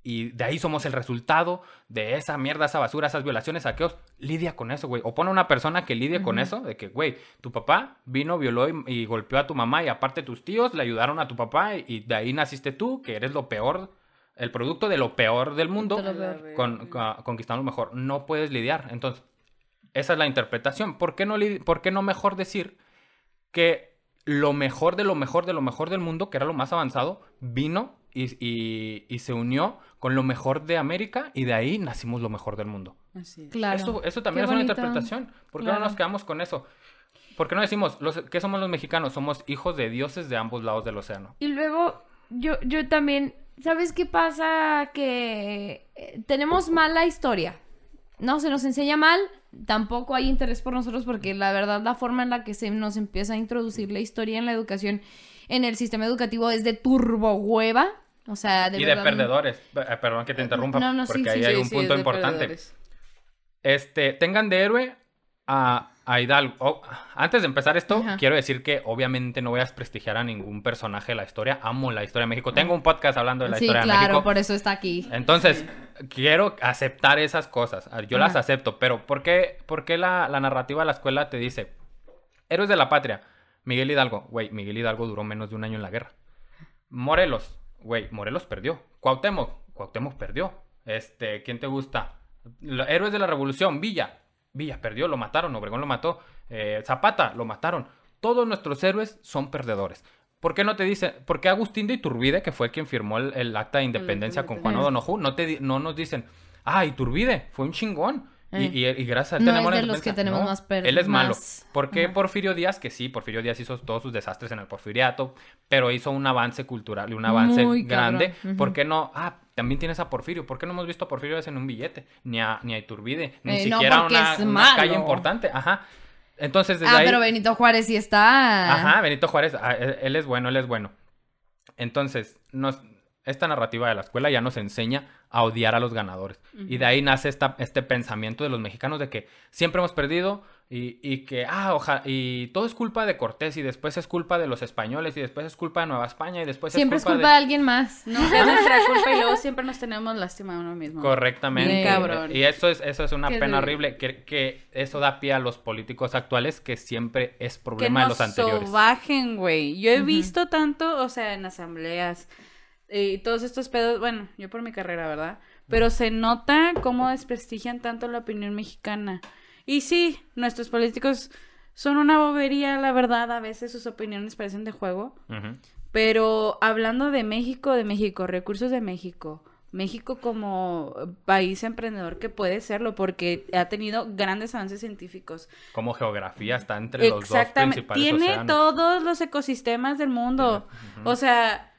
Y de ahí somos el resultado de esa mierda, esa basura, esas violaciones, saqueos. Lidia con eso, güey. O pone una persona que lidie con eso, de que, güey, tu papá vino, violó y, y golpeó a tu mamá y aparte tus tíos le ayudaron a tu papá y, y de ahí naciste tú, que eres lo peor, el producto de lo peor del mundo, De lo peor. con, con- conquistando lo mejor. No puedes lidiar. Entonces, esa es la interpretación. ¿Por qué no, por qué no mejor decir que lo mejor de lo mejor de lo mejor del mundo, que era lo más avanzado, vino y, y- y se unió con lo mejor de América y de ahí nacimos lo mejor del mundo? Así es. Claro. Eso, eso también Qué es una interpretación. ¿Por qué Claro. no nos quedamos con eso? ¿Por qué no decimos, los, ¿qué somos los mexicanos? Somos hijos de dioses de ambos lados del océano. Y luego, yo, yo también, ¿sabes qué pasa? Que eh, tenemos mala historia. No, se nos enseña mal, tampoco hay interés por nosotros porque la verdad la forma en la que se nos empieza a introducir la historia en la educación, en el sistema educativo es de turbo hueva. O sea, de y de perdedores. Eh, Perdón que te interrumpa, No, no, sí, porque sí, ahí sí, hay un Sí, punto importante. perdedores. Este, tengan de héroe a, a Hidalgo. Oh, antes de empezar esto, Ajá. quiero decir que obviamente no voy a desprestigiar a ningún personaje de la historia. Amo la historia de México. Tengo un podcast hablando de la Sí, historia de claro, México. por eso está aquí. Entonces, quiero aceptar esas cosas. Yo las acepto, pero ¿por qué, por qué la, la narrativa de la escuela te dice, héroes de la patria, Miguel Hidalgo, güey, Miguel Hidalgo duró menos de un año en la guerra. Morelos, güey, Morelos perdió. Cuauhtémoc, Cuauhtémoc perdió. Este, ¿quién te gusta? Lo- héroes de la revolución, Villa, Villa perdió, lo mataron, Obregón lo mató. Eh, Zapata, lo mataron. Todos nuestros héroes son perdedores. ¿Por qué no te dice, por qué Agustín de Iturbide, que fue quien firmó el, el acta de independencia con Juan. O'Donoghue, no, te, no nos dicen, ah, Iturbide, fue un chingón? Y, Eh. y- y gracias a él No tenemos es la de los que tenemos No, más Él es malo. más- ¿Por qué Ajá. Porfirio Díaz? Que sí, Porfirio Díaz hizo todos sus desastres en el porfiriato, pero hizo un avance cultural y un avance Muy grande. Ujú. ¿Por qué no? Ah, también tienes a Porfirio. ¿Por qué no hemos visto a Porfirio Díaz en un billete? Ni a, ni a Iturbide. Ni Eh, no, siquiera porque una, una calle importante. Ajá. Entonces, desde Ah, ahí... pero Benito Juárez sí está. Ajá, Benito Juárez, ah, él, él es bueno, él es bueno. Entonces, nos, esta narrativa de la escuela ya nos enseña a odiar a los ganadores. Y de ahí nace esta, este pensamiento de los mexicanos de que siempre hemos perdido y, y que, ah, ojalá, y todo es culpa de Cortés y después es culpa de los españoles y después es culpa de Nueva España y después Siempre es es culpa, culpa de alguien más. Nunca es nuestra culpa y luego siempre nos tenemos lástima a uno mismo. Correctamente. Bien cabrón. Y eso es, eso es una Qué pena horrible, que, que eso da pie a los políticos actuales, que siempre es que problema de los anteriores. sobajen, güey. Yo he Ujú. visto tanto, o sea, en asambleas eh, y todos estos pedos, bueno, yo por mi carrera, ¿verdad? Pero se nota cómo desprestigian tanto la opinión mexicana. Y sí, nuestros políticos son una bobería, la verdad, a veces sus opiniones parecen de juego. Pero hablando de México, de México, recursos de México, México como país emprendedor que puede serlo porque ha tenido grandes avances científicos. Como geografía está entre los dos principales Tiene océanos. todos los ecosistemas del mundo. O sea,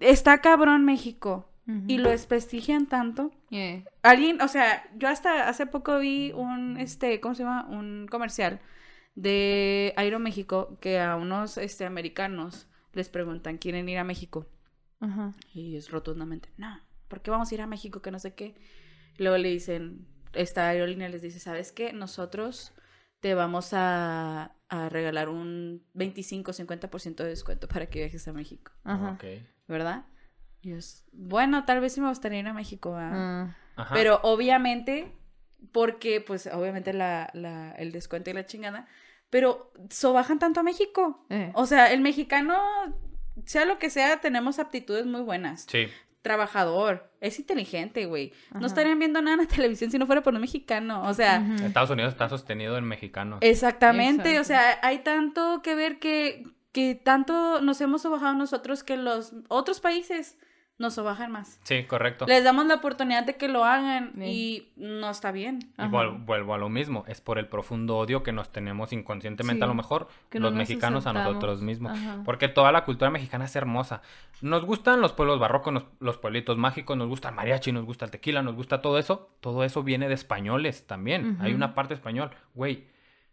está cabrón México. y lo desprestigian tanto. Yeah. Alguien, o sea, yo hasta hace poco vi un, este, ¿cómo se llama? Un comercial de Aeroméxico que a unos, este, americanos les preguntan, ¿quieren ir a México? Ajá. Y es rotundamente, no, ¿por qué vamos a ir a México? Que no sé qué. Luego le dicen, esta aerolínea les dice, ¿sabes qué? Nosotros te vamos a, a regalar un 25-50% de descuento para que viajes a México, Ajá. Ok. ¿Verdad? Y es, bueno, tal vez sí me gustaría ir a México, ¿verdad? Ah. Pero obviamente, porque pues obviamente la, la- el descuento y la chingada, pero sobajan tanto a México. Eh. O sea, el mexicano, sea lo que sea, tenemos aptitudes muy buenas. Sí. Trabajador, es inteligente, güey. No estarían viendo nada en la televisión si no fuera por un mexicano. O sea. Estados Unidos está sostenido en mexicanos. exactamente. O sea, hay tanto que ver que, que tanto nos hemos sobajado nosotros que los otros países nos sobajan más. Sí, correcto. Les damos la oportunidad de que lo hagan Sí. y no está bien. Y vuelvo a lo mismo, es por el profundo odio que nos tenemos inconscientemente a lo mejor los nos mexicanos a nosotros mismos. Ajá. Porque toda la cultura mexicana es hermosa. Nos gustan los pueblos barrocos, nos- los pueblitos mágicos, nos gusta el mariachi, nos gusta el tequila, nos gusta todo eso. Todo eso viene de españoles también. Hay una parte español. Güey,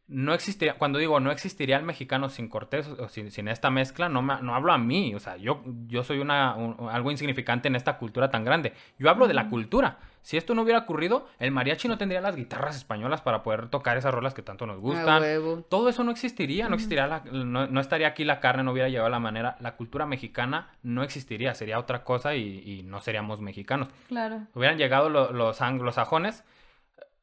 no existiría, cuando digo no existiría el mexicano sin Cortés o sin, sin esta mezcla, no, me- no hablo a mí. O sea, yo, yo soy una, un- algo insignificante en esta cultura tan grande. Yo hablo de la cultura. Si esto no hubiera ocurrido, el mariachi no tendría las guitarras españolas para poder tocar esas rolas que tanto nos gustan. Todo eso no existiría, no existiría, la- no, no estaría aquí la carne, no hubiera llegado la manera, la cultura mexicana no existiría, sería otra cosa y, y no seríamos mexicanos. Claro. Hubieran llegado lo- los anglosajones,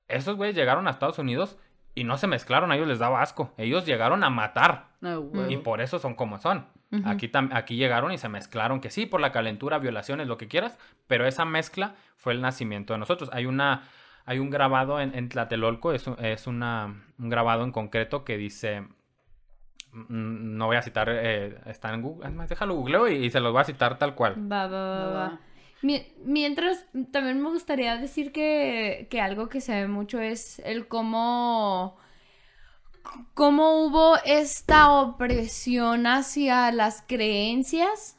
esos güeyes llegaron a Estados Unidos y no se mezclaron, a ellos les daba asco, ellos llegaron a matar huevo. y por eso son como son. Aquí, aquí llegaron y se mezclaron, que sí, por la calentura, violaciones, lo que quieras, pero esa mezcla fue el nacimiento de nosotros. Hay una, hay un grabado en, en Tlatelolco, es, un- es una, un grabado en concreto que dice, mm, no voy a citar, eh, está en Google, es más, déjalo googleo y, y se los voy a citar tal cual. Va, va, va, va. Mientras, también me gustaría decir que, que algo que se ve mucho es el cómo, cómo hubo esta opresión hacia las creencias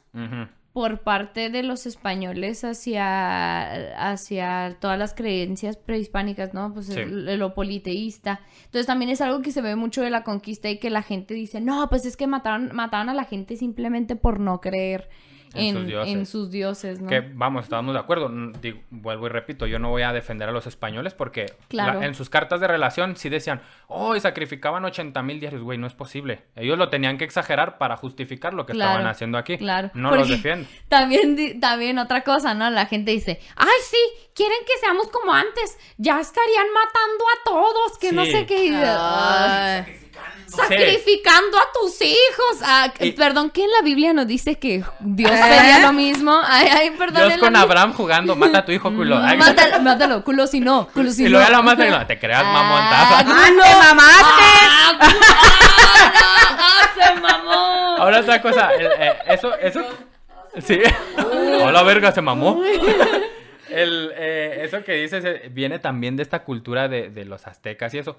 por parte de los españoles hacia, hacia todas las creencias prehispánicas, ¿no? Pues Sí. el- lo politeísta. Entonces también es algo que se ve mucho de la conquista y que la gente dice, no, pues es que mataron, mataron a la gente simplemente por no creer En sus dioses. en sus dioses, ¿no? Que vamos, estamos de acuerdo. Digo, vuelvo y repito, yo no voy a defender a los españoles porque Claro. la- en sus cartas de relación sí decían, oh, y sacrificaban 80 mil diarios, güey, no es posible. Ellos lo tenían que exagerar para justificar lo que Claro, estaban haciendo aquí. claro. No Porque- los defiendo. También, también otra cosa, ¿no? La gente dice, ay, sí, quieren que seamos como antes, ya estarían matando a todos, que no sé qué. Ay. Sacrificando a tus hijos. Ah, Y- Perdón, que en la Biblia nos dice que Dios ¿Eh? pedía lo mismo. Ay, ay, perdón. Dios la con Abraham jugando, mata a tu hijo, culo. Ay, Mátalo, mátalo, culo si no, culo si y no. luego ya lo matan y no, te creas, Ah, mamontaza. ¡Ah, te mamaste! ¡Ah, culo! ¡Ah, se mamó! Ahora otra cosa, el- eh, eso, eso, sí. Hola, verga, se mamó. El, eh, eso que dices eh, viene también de esta cultura de, de los aztecas y eso.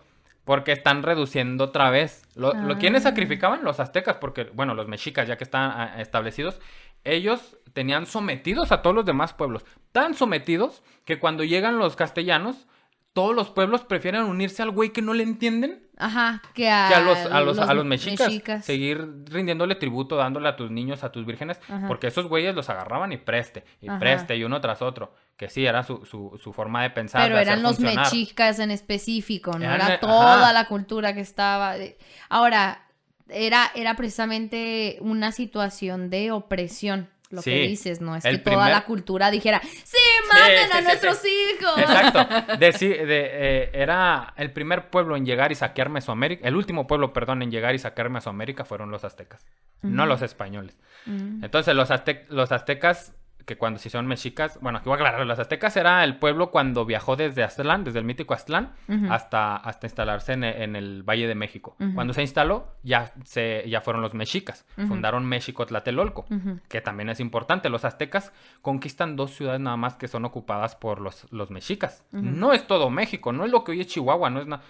Porque están reduciendo otra vez. Lo, lo- Ah. ¿Quiénes sacrificaban? Los aztecas, porque, bueno, los mexicas, ya que están ah, establecidos, ellos tenían sometidos a todos los demás pueblos. Tan sometidos que cuando llegan los castellanos, todos los pueblos prefieren unirse al güey que no le entienden Ajá, que a, que a los, a los, a los mexicas, mexicas. Seguir rindiéndole tributo, dándole a tus niños, a tus vírgenes, Ajá. porque esos güeyes los agarraban y preste, y Ajá. preste, y uno tras otro. Que sí, era su, su, su forma de pensar. Pero de eran los funcionar. mexicas en específico, no Eran, era toda ajá. la cultura que estaba. de- Ahora, era, era precisamente una situación de opresión, lo que dices, ¿no? Es que toda la cultura dijera, ¡Sí, maten sí, a sí, nuestros sí. hijos! Exacto. Deci- de, eh, era el primer pueblo en llegar y saquear Mesoamérica. El último pueblo, perdón, en llegar y saquear Mesoamérica fueron los aztecas, no los españoles. Entonces, los, azte- los aztecas, que cuando sí son mexicas, bueno, aquí voy a aclarar, los aztecas era el pueblo cuando viajó desde Aztlán, desde el mítico Aztlán, hasta, hasta instalarse en, en el Valle de México. Cuando se instaló, ya, se, ya fueron los mexicas. Fundaron México Tlatelolco, que también es importante. Los aztecas conquistan dos ciudades nada más que son ocupadas por los, los mexicas. No es todo México, no es lo que hoy es Chihuahua, no es nada.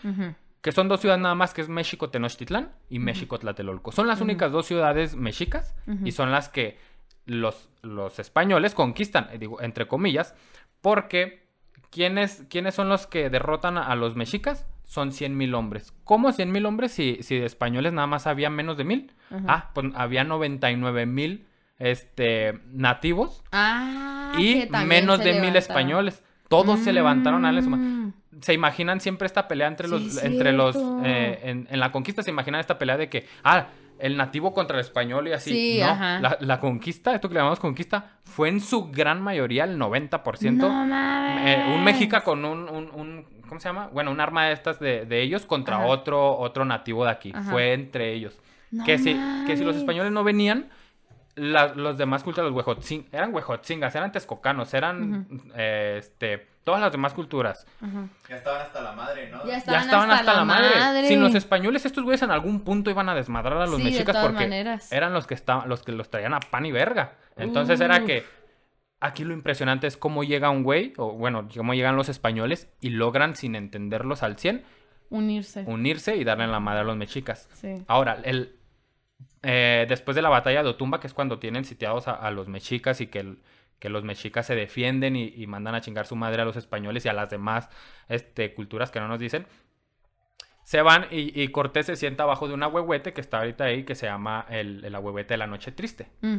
Que son dos ciudades nada más, que es México Tenochtitlán y México Tlatelolco. Son las únicas dos ciudades mexicas y son las que los, los españoles conquistan, eh, digo, entre comillas, porque ¿quiénes, ¿quiénes son los que derrotan a los mexicas? Son 100.000 hombres. ¿Cómo 100.000 hombres si, si de españoles nada más había menos de mil? Ajá. Ah, pues había 99.000 este, nativos Ah, y menos de mil españoles. Todos se levantaron a darle su ma- Mm. se imaginan siempre esta pelea entre los, Sí, entre los, eh, en, en la conquista se imaginan esta pelea de que, ah, el nativo contra el español y así. Sí, no, ajá. la, la conquista, esto que le llamamos conquista, fue en su gran mayoría, el 90%, No eh, un mexica con un, un, un- ¿cómo se llama? Bueno, un arma de estas de, de ellos contra Ajá. otro, otro nativo de aquí. Ajá. Fue entre ellos. No que, si, que si los españoles no venían, la- los demás culturas, los huejotzin- eran huejotzingas, eran texcocanos, eran eh, este, todas las demás culturas. Ya estaban hasta la madre, ¿no? Ya Ya estaban, hasta, la madre. madre. Sin los españoles, estos güeyes en algún punto iban a desmadrar a los Sí, de mexicas todas porque maneras. eran los que estaban, los que los traían a pan y verga. Entonces era que aquí lo impresionante es cómo llega un güey, o bueno, cómo llegan los españoles y logran, sin entenderlos al 100, Unirse. unirse y darle la madre a los mexicas. Sí. Ahora, el, eh, después de la batalla de Otumba, que es cuando tienen sitiados a, a los mexicas y que, el- que los mexicas se defienden y, y mandan a chingar su madre a los españoles y a las demás este, culturas que no nos dicen, se van y, y Cortés se sienta abajo de una huehuete que está ahorita ahí, que se llama el, el ahuehuete de la noche triste. Mm.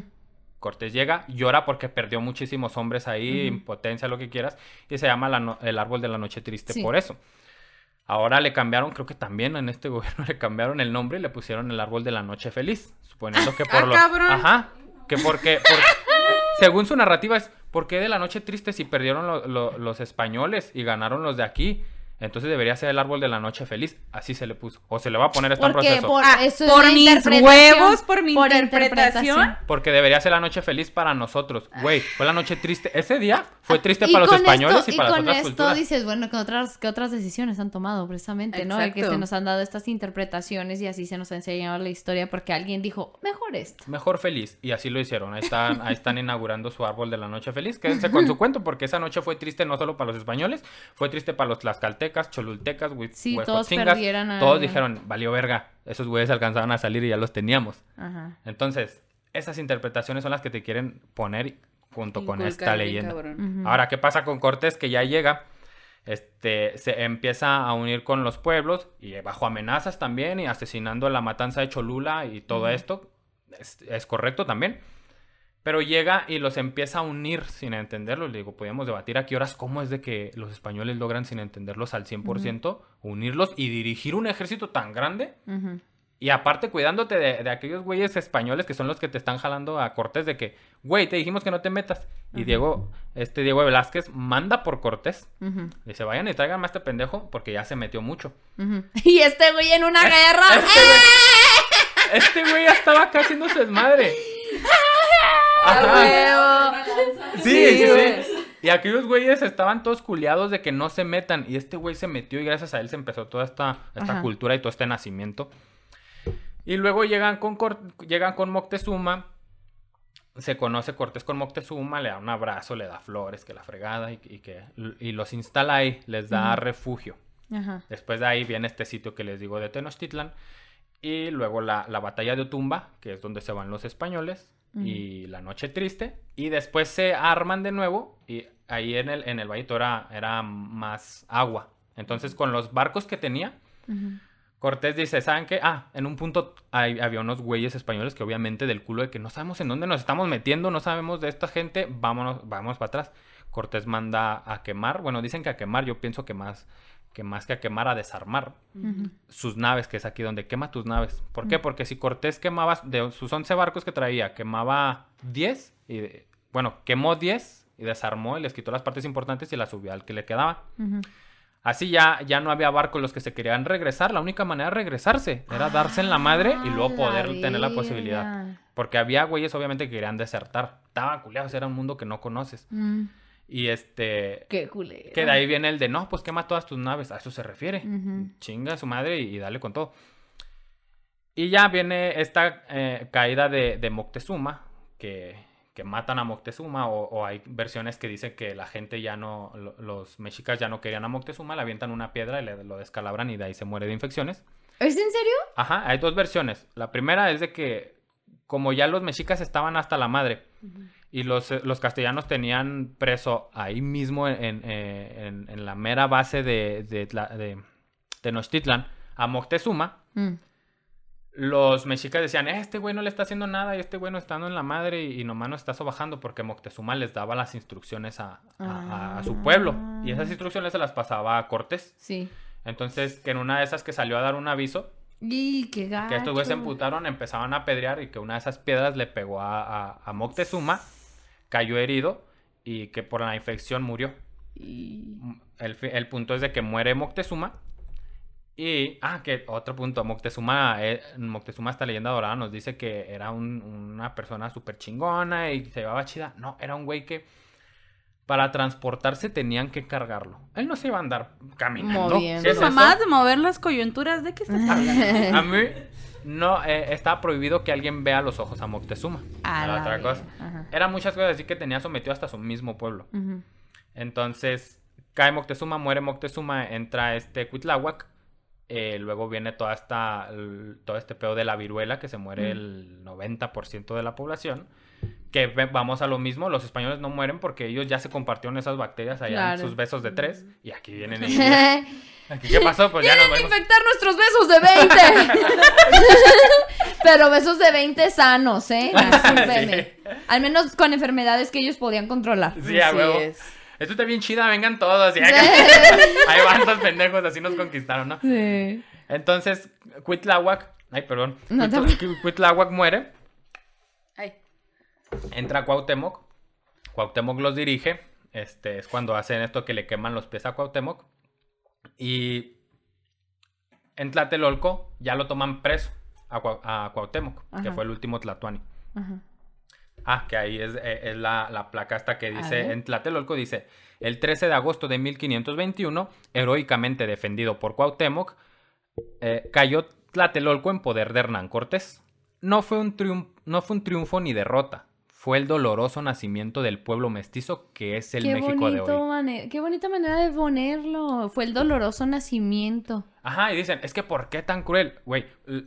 Cortés llega, llora porque perdió muchísimos hombres ahí, impotencia, lo que quieras, y se llama la no- el árbol de la noche triste Sí. por eso. Ahora le cambiaron, creo que también en este gobierno le cambiaron el nombre y le pusieron el árbol de la noche feliz, suponiendo que por Ah, los... cabrón. Ajá, que porque... por- Según su narrativa es, ¿por qué de la noche triste si perdieron lo- lo- los españoles y ganaron los de aquí? Entonces debería ser el árbol de la noche feliz. Así se le puso. O se le va a poner esto en Porque proceso. por, Ah, eso es por una mis interpretación. huevos, por mi Por interpretación. Porque debería ser la noche feliz para nosotros. Güey, fue la noche triste. Ese día fue triste Y para los con españoles esto- y para las con otras esto culturas. dices, bueno, ¿qué otras, qué otras decisiones han tomado precisamente, no? De que se nos han dado estas interpretaciones y así se nos ha enseñado la historia porque alguien dijo, mejor esto. Mejor feliz. Y así lo hicieron. Ahí están, ahí están inaugurando su árbol de la noche feliz. Quédense con su cuento porque esa noche fue triste no solo para los españoles, fue triste para los tlaxcaltecas, cholultecas, Sí, todos a- dijeron, valió verga. Esos güeyes alcanzaban a salir y ya los teníamos. Ajá. Entonces, esas interpretaciones son las que te quieren poner junto con esta leyenda. Ahora, ¿qué pasa con Cortés? Que ya llega, este, se empieza a unir con los pueblos y bajo amenazas también y asesinando la matanza de Cholula y todo esto. Es, es correcto también. Pero llega y los empieza a unir sin entenderlo. Le digo, podríamos debatir a qué horas cómo es de que los españoles logran sin entenderlos al 100%, unirlos y dirigir un ejército tan grande. Y aparte cuidándote de, de aquellos güeyes españoles que son los que te están jalando a Cortés de que, güey, te dijimos que no te metas. Y Diego, este Diego Velázquez manda por Cortés. Ujú. Dice, vayan y traigan a este pendejo porque ya se metió mucho. Y este güey en una guerra. Este güey, este güey ya estaba acá haciendo su desmadre. Ajá. Sí, sí, Sí. Y aquellos güeyes estaban todos culiados de que no se metan. Y este güey se metió y gracias a él se empezó toda esta, esta Ajá. cultura y todo este nacimiento. Y luego llegan con, llegan con Moctezuma. Se conoce Cortés con Moctezuma, le da un abrazo, le da flores, que la fregada, y, y que, y los instala ahí, les da refugio. Ajá. Después de ahí viene este sitio que les digo de Tenochtitlan. Y luego la, la batalla de Otumba, que es donde se van los españoles. Y la noche triste. Y después se arman de nuevo. Y ahí en el, en el Valle era, era más agua. Entonces con los barcos que tenía. Cortés dice, ¿saben qué? Ah, en un punto hay- había unos güeyes españoles que obviamente del culo de que no sabemos en dónde nos estamos metiendo, no sabemos de esta gente, vámonos, vamos para atrás. Cortés manda a quemar, bueno, dicen que a quemar, yo pienso que más que más que a quemar, a desarmar sus naves, que es aquí donde quema tus naves. ¿Por qué? Porque si Cortés quemaba, de sus 11 barcos que traía, quemaba 10, y, bueno, quemó 10 y desarmó y les quitó las partes importantes y las subió al que le quedaba. Así ya, ya no había barcos los que se querían regresar. La única manera de regresarse era darse en la madre y luego Ah, poder la tener la posibilidad. Porque había güeyes obviamente que querían desertar. Estaban culiados, era un mundo que no conoces. Mm. Y este... Qué culero. Que de ahí viene el de, no, pues quema todas tus naves. A eso se refiere. Chinga a su madre y, y dale con todo. Y ya viene esta eh, caída de, de Moctezuma, que, que matan a Moctezuma, o, o hay versiones que dicen que la gente ya no, lo- los mexicas ya no querían a Moctezuma, le avientan una piedra y le, lo descalabran y de ahí se muere de infecciones. ¿Es en serio? Ajá, hay dos versiones. La primera es de que como ya los mexicas estaban hasta la madre y los, eh, los castellanos tenían preso ahí mismo en, en, eh, en- en la mera base de, de, de Tenochtitlan a Moctezuma, Mm. los mexicas decían, "Eh, este güey no le está haciendo nada y este güey no está dando en la madre y, y nomás nos está sobajando porque Moctezuma les daba las instrucciones a, a- a- a su pueblo y esas instrucciones se las pasaba a Cortés. Sí. Entonces, que en una de esas que salió a dar un aviso, Y qué gacho. que estos güeyes se emputaron, empezaron a pedrear y que una de esas piedras le pegó a, a- a Moctezuma, cayó herido y que por la infección murió. Y- El, fi- el punto es de que muere Moctezuma. Y, ah, que otro punto, Moctezuma, eh, Moctezuma, esta leyenda dorada nos dice que era un- una persona súper chingona y se llevaba chida. No, era un güey que para transportarse tenían que cargarlo. Él no se iba a andar caminando. Moviendo. ¿Qué es eso? Mamás de mover las coyunturas, ¿de qué estás hablando? A mí no eh, estaba prohibido que alguien vea los ojos a Moctezuma. A Era otra cosa. Eran muchas cosas así que tenía sometido hasta su mismo pueblo. Entonces, cae Moctezuma, muere Moctezuma, entra este Cuitláhuac. eh, luego viene toda esta, el- todo este pedo de la viruela, que se muere el 90% de la población. Que vamos a lo mismo, los españoles no mueren porque ellos ya se compartieron esas bacterias allá Claro. en sus besos de tres. Y aquí vienen y... ¿Aquí qué pasó? Pues ya nos infectar nuestros besos de 20. Pero besos de 20 sanos, ¿eh? Discúlpeme. Al menos con enfermedades que ellos podían controlar. Sí, a Así huevo. es. Esto está bien chida, vengan todos. y acá- Ahí van los pendejos, así nos conquistaron, ¿no? Sí. Entonces, Cuitláhuac, ay, perdón, No te Cuitl- Cuitláhuac muere, Ay. entra Cuauhtémoc, Cuauhtémoc los dirige, este, es cuando hacen esto que le queman los pies a Cuauhtémoc, y en Tlatelolco ya lo toman preso a, Cuau- a Cuauhtémoc, que fue el último Tlatuani. Ajá. Ah, que ahí es, eh, es la, la placa esta que dice, en Tlatelolco dice, el 13 de agosto de 1521, heroicamente defendido por Cuauhtémoc, eh, cayó Tlatelolco en poder de Hernán Cortés. No fue, un no fue un triunfo ni derrota, fue el doloroso nacimiento del pueblo mestizo que es el Qué, México de hoy. Qué bonita manera de ponerlo. Fue el doloroso nacimiento. Ajá, y dicen, es que ¿por qué tan cruel? Güey,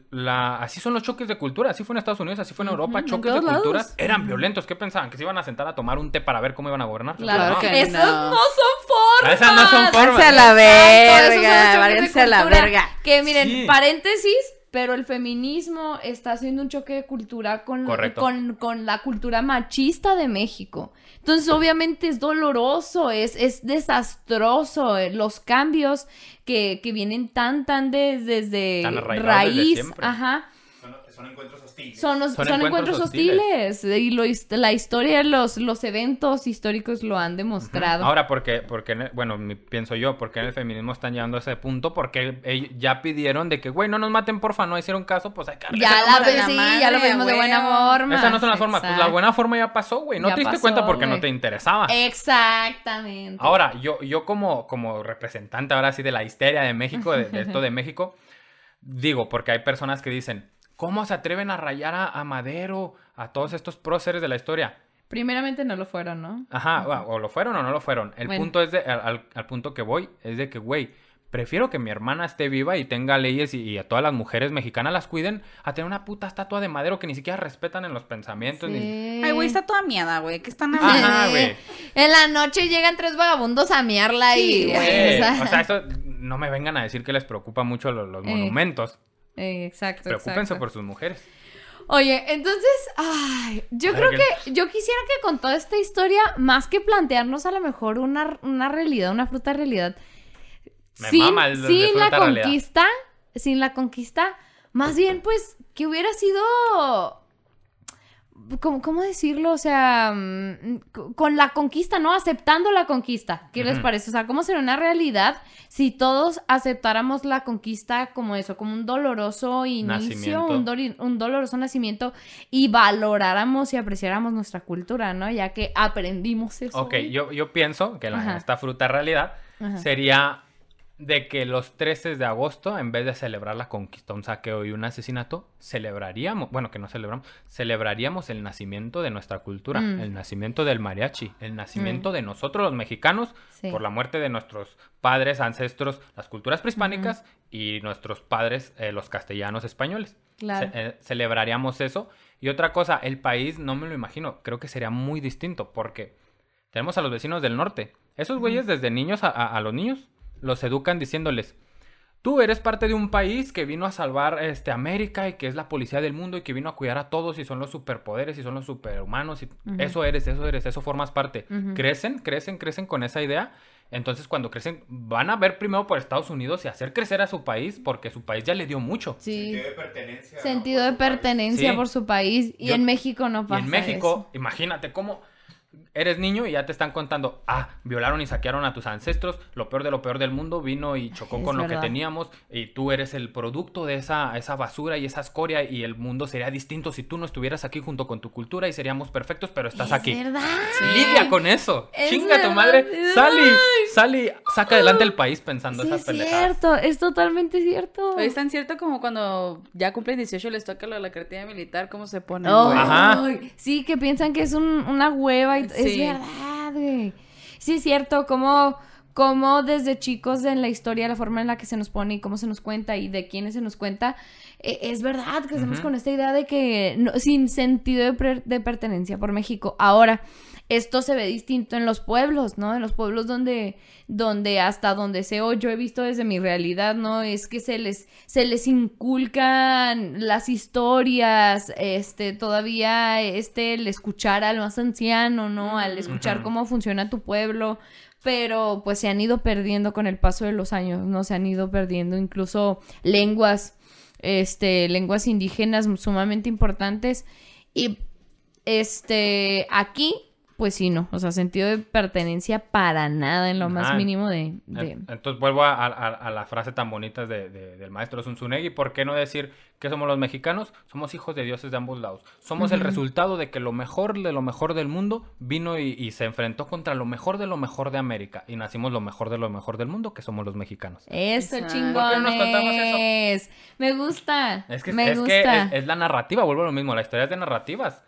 la... así son los choques de cultura, así fue en Estados Unidos, así fue en Europa, choques de todos culturas lados. eran violentos. ¿Qué pensaban? ¿Que se iban a sentar a tomar un té para ver cómo iban a gobernar? Claro No. que Esas no. no son formas. Esas no son formas. Váyanse a la verga, váyanse a la verga. Que miren, Sí. paréntesis, pero el feminismo está haciendo un choque de cultura con, con, con la cultura machista de México. Entonces, obviamente es doloroso, es, es desastroso eh, los cambios que, que vienen tan, tan de- desde Tan arraigados desde raíz. siempre. Ajá. Son, son encuentros. Son, los, Son son, encuentros encuentros, hostiles. Y lo la historia, los, los eventos históricos lo han demostrado. Ahora, porque, porque bueno, mi- pienso yo, porque en el feminismo están llegando a ese punto? Porque ellos ya pidieron de que, güey, no nos maten, porfa, no hicieron caso, pues hay que ya arreglar. la, la sí, madre, ya lo vimos de buena forma. Esas no son las formas, pues la buena forma ya pasó, güey. No Ya te diste pasó, cuenta porque no te interesaba. Exactamente. Ahora, yo, yo como, como representante ahora sí de la histeria de México, de, de esto de México, digo, porque hay personas que dicen, ¿cómo se atreven a rayar a, a Madero, a todos estos próceres de la historia? Primeramente no lo fueron, ¿no? Ajá, o, o lo fueron o no lo fueron. El Bueno. punto es de, al, al- al punto que voy, es de que, güey, prefiero que mi hermana esté viva y tenga leyes y, y a todas las mujeres mexicanas las cuiden a tener una puta estatua de madero que ni siquiera respetan en los pensamientos. ni- Sí. Ay, güey, está toda miada, güey. ¿Qué están hablando? Ajá, güey. En la noche llegan tres vagabundos a miarla Sí, y... Güey, o sea, eso no me vengan a decir que les preocupa mucho lo- los, Eh, monumentos. Eh, exacto, Preocúpense exacto. por sus mujeres. Oye, entonces, ay, yo creo que, yo quisiera que con toda esta historia, más que plantearnos a lo mejor una, una realidad, una fruta realidad, Me sin, mama el de sin la realidad. conquista, sin la conquista, más bien pues que hubiera sido, ¿cómo, cómo decirlo? O sea, mm, con la conquista, ¿no? Aceptando la conquista. ¿Qué les parece? O sea, ¿cómo sería una realidad si todos aceptáramos la conquista como eso, como un doloroso inicio, un, doli- un doloroso nacimiento y valoráramos y apreciáramos nuestra cultura, ¿no? Ya que aprendimos eso. Ok, yo, yo pienso que la- esta fruta realidad Ajá. sería de que los 13 de agosto, en vez de celebrar la conquista, un saqueo y un asesinato, celebraríamos, bueno, que no celebramos, celebraríamos el nacimiento de nuestra cultura, Mm. el nacimiento del mariachi, el nacimiento de nosotros los mexicanos Sí. por la muerte de nuestros padres, ancestros, las culturas prehispánicas y nuestros padres, eh, los castellanos españoles. Claro. Ce- eh, celebraríamos eso. Y otra cosa, el país, no me lo imagino, creo que sería muy distinto porque tenemos a los vecinos del norte. Esos güeyes desde niños a, a- a los niños los educan diciéndoles, tú eres parte de un país que vino a salvar este, América y que es la policía del mundo y que vino a cuidar a todos y son los superpoderes y son los superhumanos y eso eres, eso eres, eso formas parte. Crecen, crecen, crecen con esa idea. Entonces cuando crecen van a ver primero por Estados Unidos y hacer crecer a su país porque su país ya le dio mucho. Sí. Sentido de pertenencia. Sentido Por de su país. pertenencia Sí. por su país. Y Yo- en México no Y pasa en México, eso. imagínate cómo eres niño y ya te están contando, ah, violaron y saquearon a tus ancestros, lo peor de lo peor del mundo vino y chocó Es con lo que teníamos y tú eres el producto de esa, esa basura y esa escoria y el mundo sería distinto si tú no estuvieras aquí junto con tu cultura y seríamos perfectos, pero estás Es aquí. verdad. Lidia con eso. Es Chinga tu madre. es Sally, Sally, saca adelante el país pensando Sí, esas es pendejadas. cierto, es totalmente cierto. Es tan cierto como cuando ya cumplen 18 les toca lo de la cartilla militar, cómo se. Ay, güey. Ajá. Sí, que piensan que es un- una hueva. Y, Es Sí. verdad, güey. Sí, es cierto, como, como desde chicos en la historia, la forma en la que se nos pone y cómo se nos cuenta y de quiénes se nos cuenta, e- es verdad que estamos con esta idea de que no- sin sentido de, de pertenencia por México. Ahora, esto se ve distinto en los pueblos, ¿no? En los pueblos donde, donde hasta donde sé o yo he visto desde mi realidad, ¿no? Es que se les, se les inculcan las historias, este, todavía, este, el escuchar al más anciano, ¿no? Al escuchar cómo funciona tu pueblo, pero pues se han ido perdiendo con el paso de los años, ¿no? Se han ido perdiendo incluso lenguas, este, lenguas indígenas sumamente importantes y este, aquí, pues sí, no. O sea, sentido de pertenencia para nada en lo más mínimo de... de- En- Entonces vuelvo a, a- a la frase tan bonita de, de- del maestro Zunzunegui. ¿Por qué no decir que somos los mexicanos? Somos hijos de dioses de ambos lados. Somos el resultado de que lo mejor de lo mejor del mundo vino y, y se enfrentó contra lo mejor de lo mejor de América. Y nacimos lo mejor de lo mejor del mundo, que somos los mexicanos. Eso, Exacto. chingones. ¿Por qué no nos contamos eso? Me gusta. Es que, me es, que es la narrativa, vuelvo a lo mismo. La historia es de narrativas.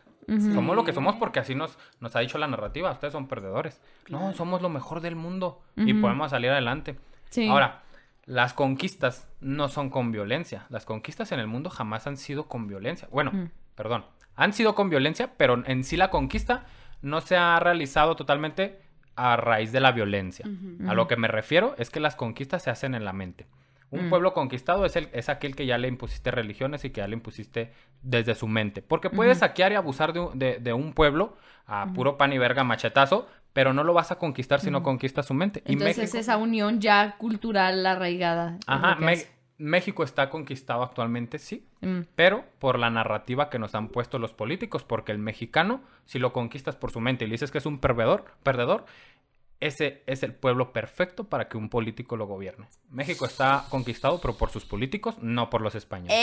Somos lo que somos porque así nos, nos ha dicho la narrativa. Ustedes son perdedores. No, somos lo mejor del mundo y podemos salir adelante. Sí. Ahora, las conquistas no son con violencia. Las conquistas en el mundo jamás han sido con violencia. Bueno, perdón. Han sido con violencia, pero en sí la conquista no se ha realizado totalmente a raíz de la violencia. A lo que me refiero es que las conquistas se hacen en la mente. Un Mm. pueblo conquistado es, el, es aquel que ya le impusiste religiones y que ya le impusiste desde su mente. Porque puedes saquear y abusar de, un- de- de un pueblo a puro pan y verga machetazo, pero no lo vas a conquistar si no conquistas su mente. Y Entonces México- es esa unión ya cultural arraigada. Ajá. México está conquistado actualmente, sí, Mm. pero por la narrativa que nos han puesto los políticos, porque el mexicano, si lo conquistas por su mente y le dices que es un perdedor, perdedor, ese es el pueblo perfecto para que un político lo gobierne. México está conquistado, pero por sus políticos, no por los españoles.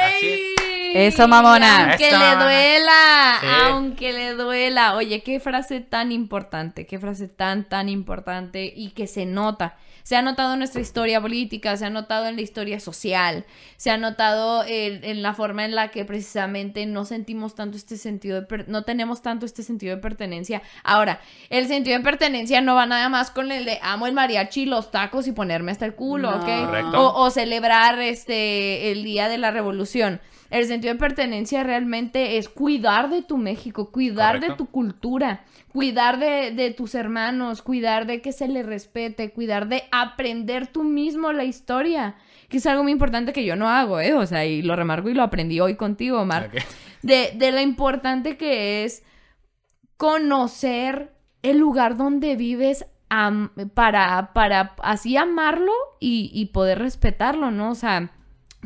Así ¡Ey! Eso, mamona. Aunque Eso, le mamona. duela, Sí. aunque le duela. Oye, qué frase tan importante, qué frase tan, tan importante y que se nota. Se ha notado en nuestra historia política, se ha notado en la historia social, se ha notado en, en la forma en la que precisamente no sentimos tanto este sentido de, per- no tenemos tanto este sentido de pertenencia. Ahora, el sentido de pertenencia no va nada más con el de amo el mariachi, los tacos y ponerme hasta el culo, No. ¿ok? Correcto. O, o celebrar este el día de la revolución. El sentido de pertenencia realmente es cuidar de tu México, cuidar de tu cultura, cuidar de, de tus hermanos, cuidar de que se le respete, cuidar de aprender tú mismo la historia, que es algo muy importante que yo no hago, ¿eh? O sea, y lo remarco y lo aprendí hoy contigo, Omar de, de lo importante que es conocer el lugar donde vives am- para, para así amarlo y, y poder respetarlo, ¿no? O sea,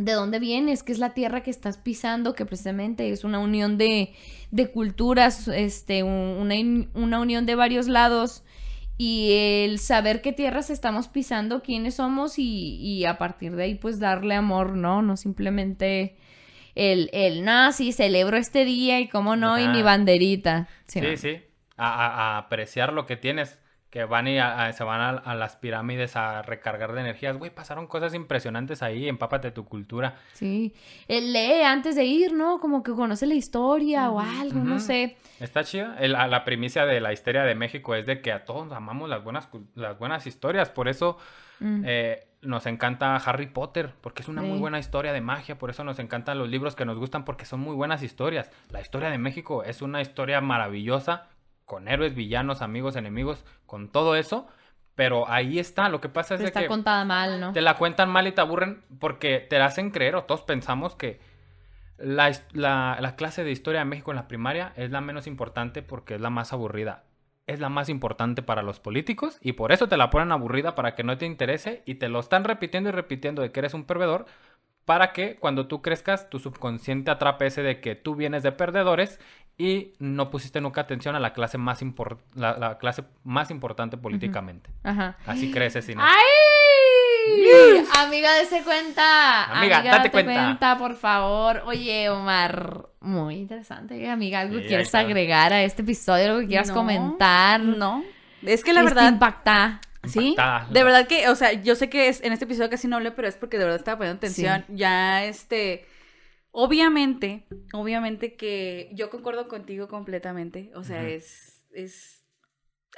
de dónde vienes, qué es la tierra que estás pisando, que precisamente es una unión de, de culturas, este, un- una, una unión de varios lados. Y el saber qué tierras estamos pisando, quiénes somos y, y a partir de ahí pues darle amor, ¿no? No simplemente el, el no, sí, celebro este día y cómo no, y mi banderita. Sí, Sí, sí. A, a- a apreciar lo que tienes. Que van y a- a- se van a, a las pirámides a recargar de energías. Güey, pasaron cosas impresionantes ahí, empápate de tu cultura. Sí. Eh, lee antes de ir, ¿no? Como que conoce la historia o algo, no sé. Está chida. El- la primicia de la historia de México es de que a todos amamos las buenas, las buenas historias. Por eso Mm. eh, nos encanta Harry Potter, porque es una muy buena historia de magia. Por eso nos encantan los libros que nos gustan, porque son muy buenas historias. La historia de México es una historia maravillosa, con héroes, villanos, amigos, enemigos, con todo eso. Pero ahí está. Lo que pasa es de está que contada mal, ¿no? te la cuentan mal y te aburren porque te la hacen creer o todos pensamos que la- la clase de historia de México en la primaria es la menos importante porque es la más aburrida. Es la más importante para los políticos y por eso te la ponen aburrida para que no te interese y te lo están repitiendo y repitiendo de que eres un perdedor para que cuando tú crezcas tu subconsciente atrape ese de que tú vienes de perdedores y no pusiste nunca atención a la clase más, impor- la, la clase más importante políticamente. Ajá. Así creces sin ¡Ay! Amiga, dese cuenta. Amiga, date cuenta. por favor. Oye, Omar, muy interesante. Amiga, ¿algo Sí, quieres agregar a este episodio? ¿Algo que quieras No, comentar? No. Es que la Este verdad. impacta. Sí, Impactada. de verdad que, o sea, yo sé que es, en este episodio casi no hablé, pero es porque de verdad estaba poniendo atención. Ya, este, obviamente, obviamente que yo concuerdo contigo completamente. O sea, es, es,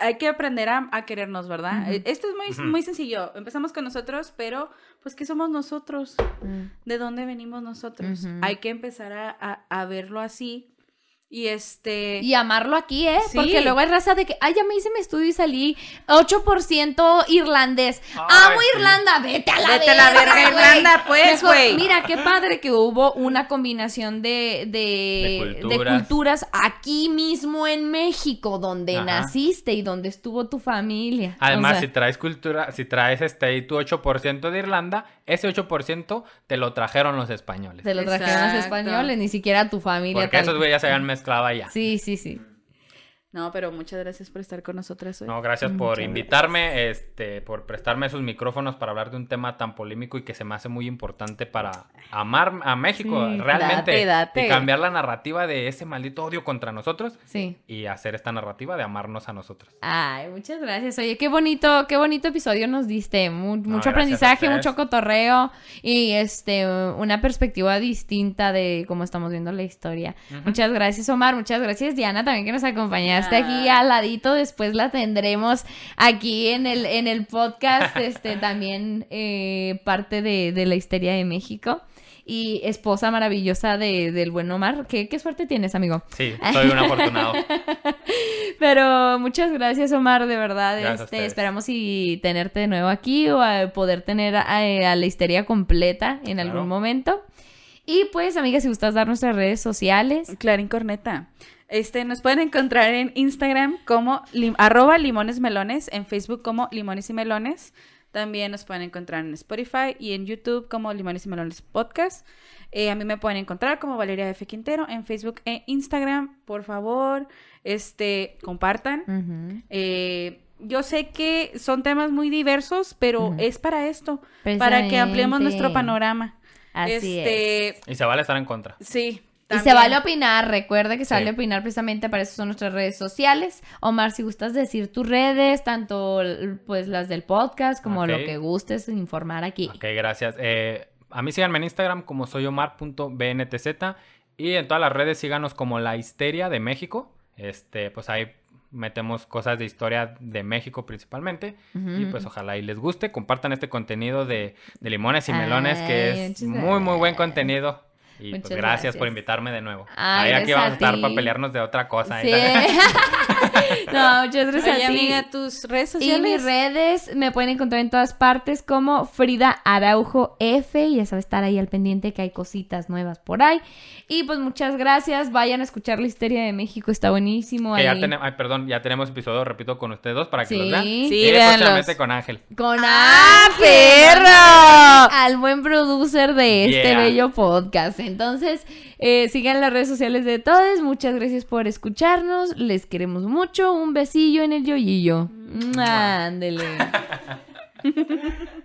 hay que aprender a, a querernos, ¿verdad? Esto es muy, muy sencillo. Empezamos con nosotros, pero, pues, ¿qué somos nosotros? Mm. ¿De dónde venimos nosotros? Hay que empezar a, a- a verlo así. Y este... Y amarlo aquí, ¿eh? Sí. Porque luego hay raza de que, ay, ya me hice mi estudio y salí 8% irlandés. Ay, ¡Amo sí. Irlanda! ¡Vete a la Vete a la verga! Irlanda, pues, güey. Mira, qué padre que hubo una combinación de, de, De de culturas. aquí mismo en México, donde Ajá. naciste y donde estuvo tu familia. Además, O sea, si traes cultura, si traes este ahí tu 8% de Irlanda, ese 8% te lo trajeron los españoles. te lo trajeron los españoles, ni siquiera tu familia. Porque tal- esos güeyes ya se habían mezclado allá. Sí, sí, sí. No, pero muchas gracias por estar con nosotras hoy. No, gracias por Muchas invitarme, este, por prestarme esos micrófonos para hablar de un tema tan polémico y que se me hace muy importante para amar a México Sí, realmente date, date. y cambiar la narrativa de ese maldito odio contra nosotros Sí. y hacer esta narrativa de amarnos a nosotros. Ay, muchas gracias. Oye, qué bonito, qué bonito episodio nos diste. Mu- mucho aprendizaje, mucho cotorreo y este una perspectiva distinta de cómo estamos viendo la historia. Muchas gracias, Omar. Muchas gracias, Diana, también que nos acompañaste Ah. aquí al ladito. Después la tendremos aquí en el, en el podcast, este, también eh, parte de, de la histeria de México. Y esposa maravillosa de, del buen Omar. ¿Qué, qué suerte tienes, amigo? Sí, soy un afortunado. Pero muchas gracias, Omar, de verdad. Gracias este, esperamos y tenerte de nuevo aquí o a poder tener a, a la histeria completa en Claro. algún momento. Y pues, amiga, si gustas dar nuestras redes sociales. Clarín Corneta. Este, nos pueden encontrar en Instagram como lim- arroba limones melones, en Facebook como limones y melones. También nos pueden encontrar en Spotify y en YouTube como limones y melones podcast. Eh, a mí me pueden encontrar como Valeria F. Quintero en Facebook e Instagram. Por favor, este, compartan. Eh, yo sé que son temas muy diversos, pero es para esto, para que ampliemos nuestro panorama. Así este, es. Y se vale estar en contra. Sí. Y se vale opinar, recuerda que se Sí. vale opinar precisamente para eso son nuestras redes sociales. Omar, si gustas decir tus redes, tanto pues las del podcast como lo que gustes informar aquí. Ok, gracias. Eh, a mí síganme en Instagram como soyomar.bntz y en todas las redes síganos como La Histeria de México. Este, pues ahí metemos cosas de historia de México principalmente. Y pues ojalá y les guste. Compartan este contenido de, de limones y melones, Ay, que es muy, muy buen contenido. Y pues gracias, por invitarme de nuevo. Ay, ahí aquí vamos a a estar para pelearnos de otra cosa. Sí. no, muchas gracias Oye, a ti. amiga, tus redes Y mis redes me pueden encontrar en todas partes como Frida Araujo F. Y ya sabes estar ahí al pendiente que hay cositas nuevas por ahí. Y pues muchas gracias. Vayan a escuchar la histeria de México. Está buenísimo. Que ya ahí. tenemos, ay, perdón, ya tenemos episodio, repito, con ustedes dos para que Sí. los vean. Sí, y véanlos. próximamente con Ángel. Con ¡Ah, Ángel, perro! Al buen producer de este Yeah. bello podcast. Entonces, eh, sigan las redes sociales de todos. Muchas gracias por escucharnos. Les queremos mucho. Un besillo en el yoyillo. Ándele.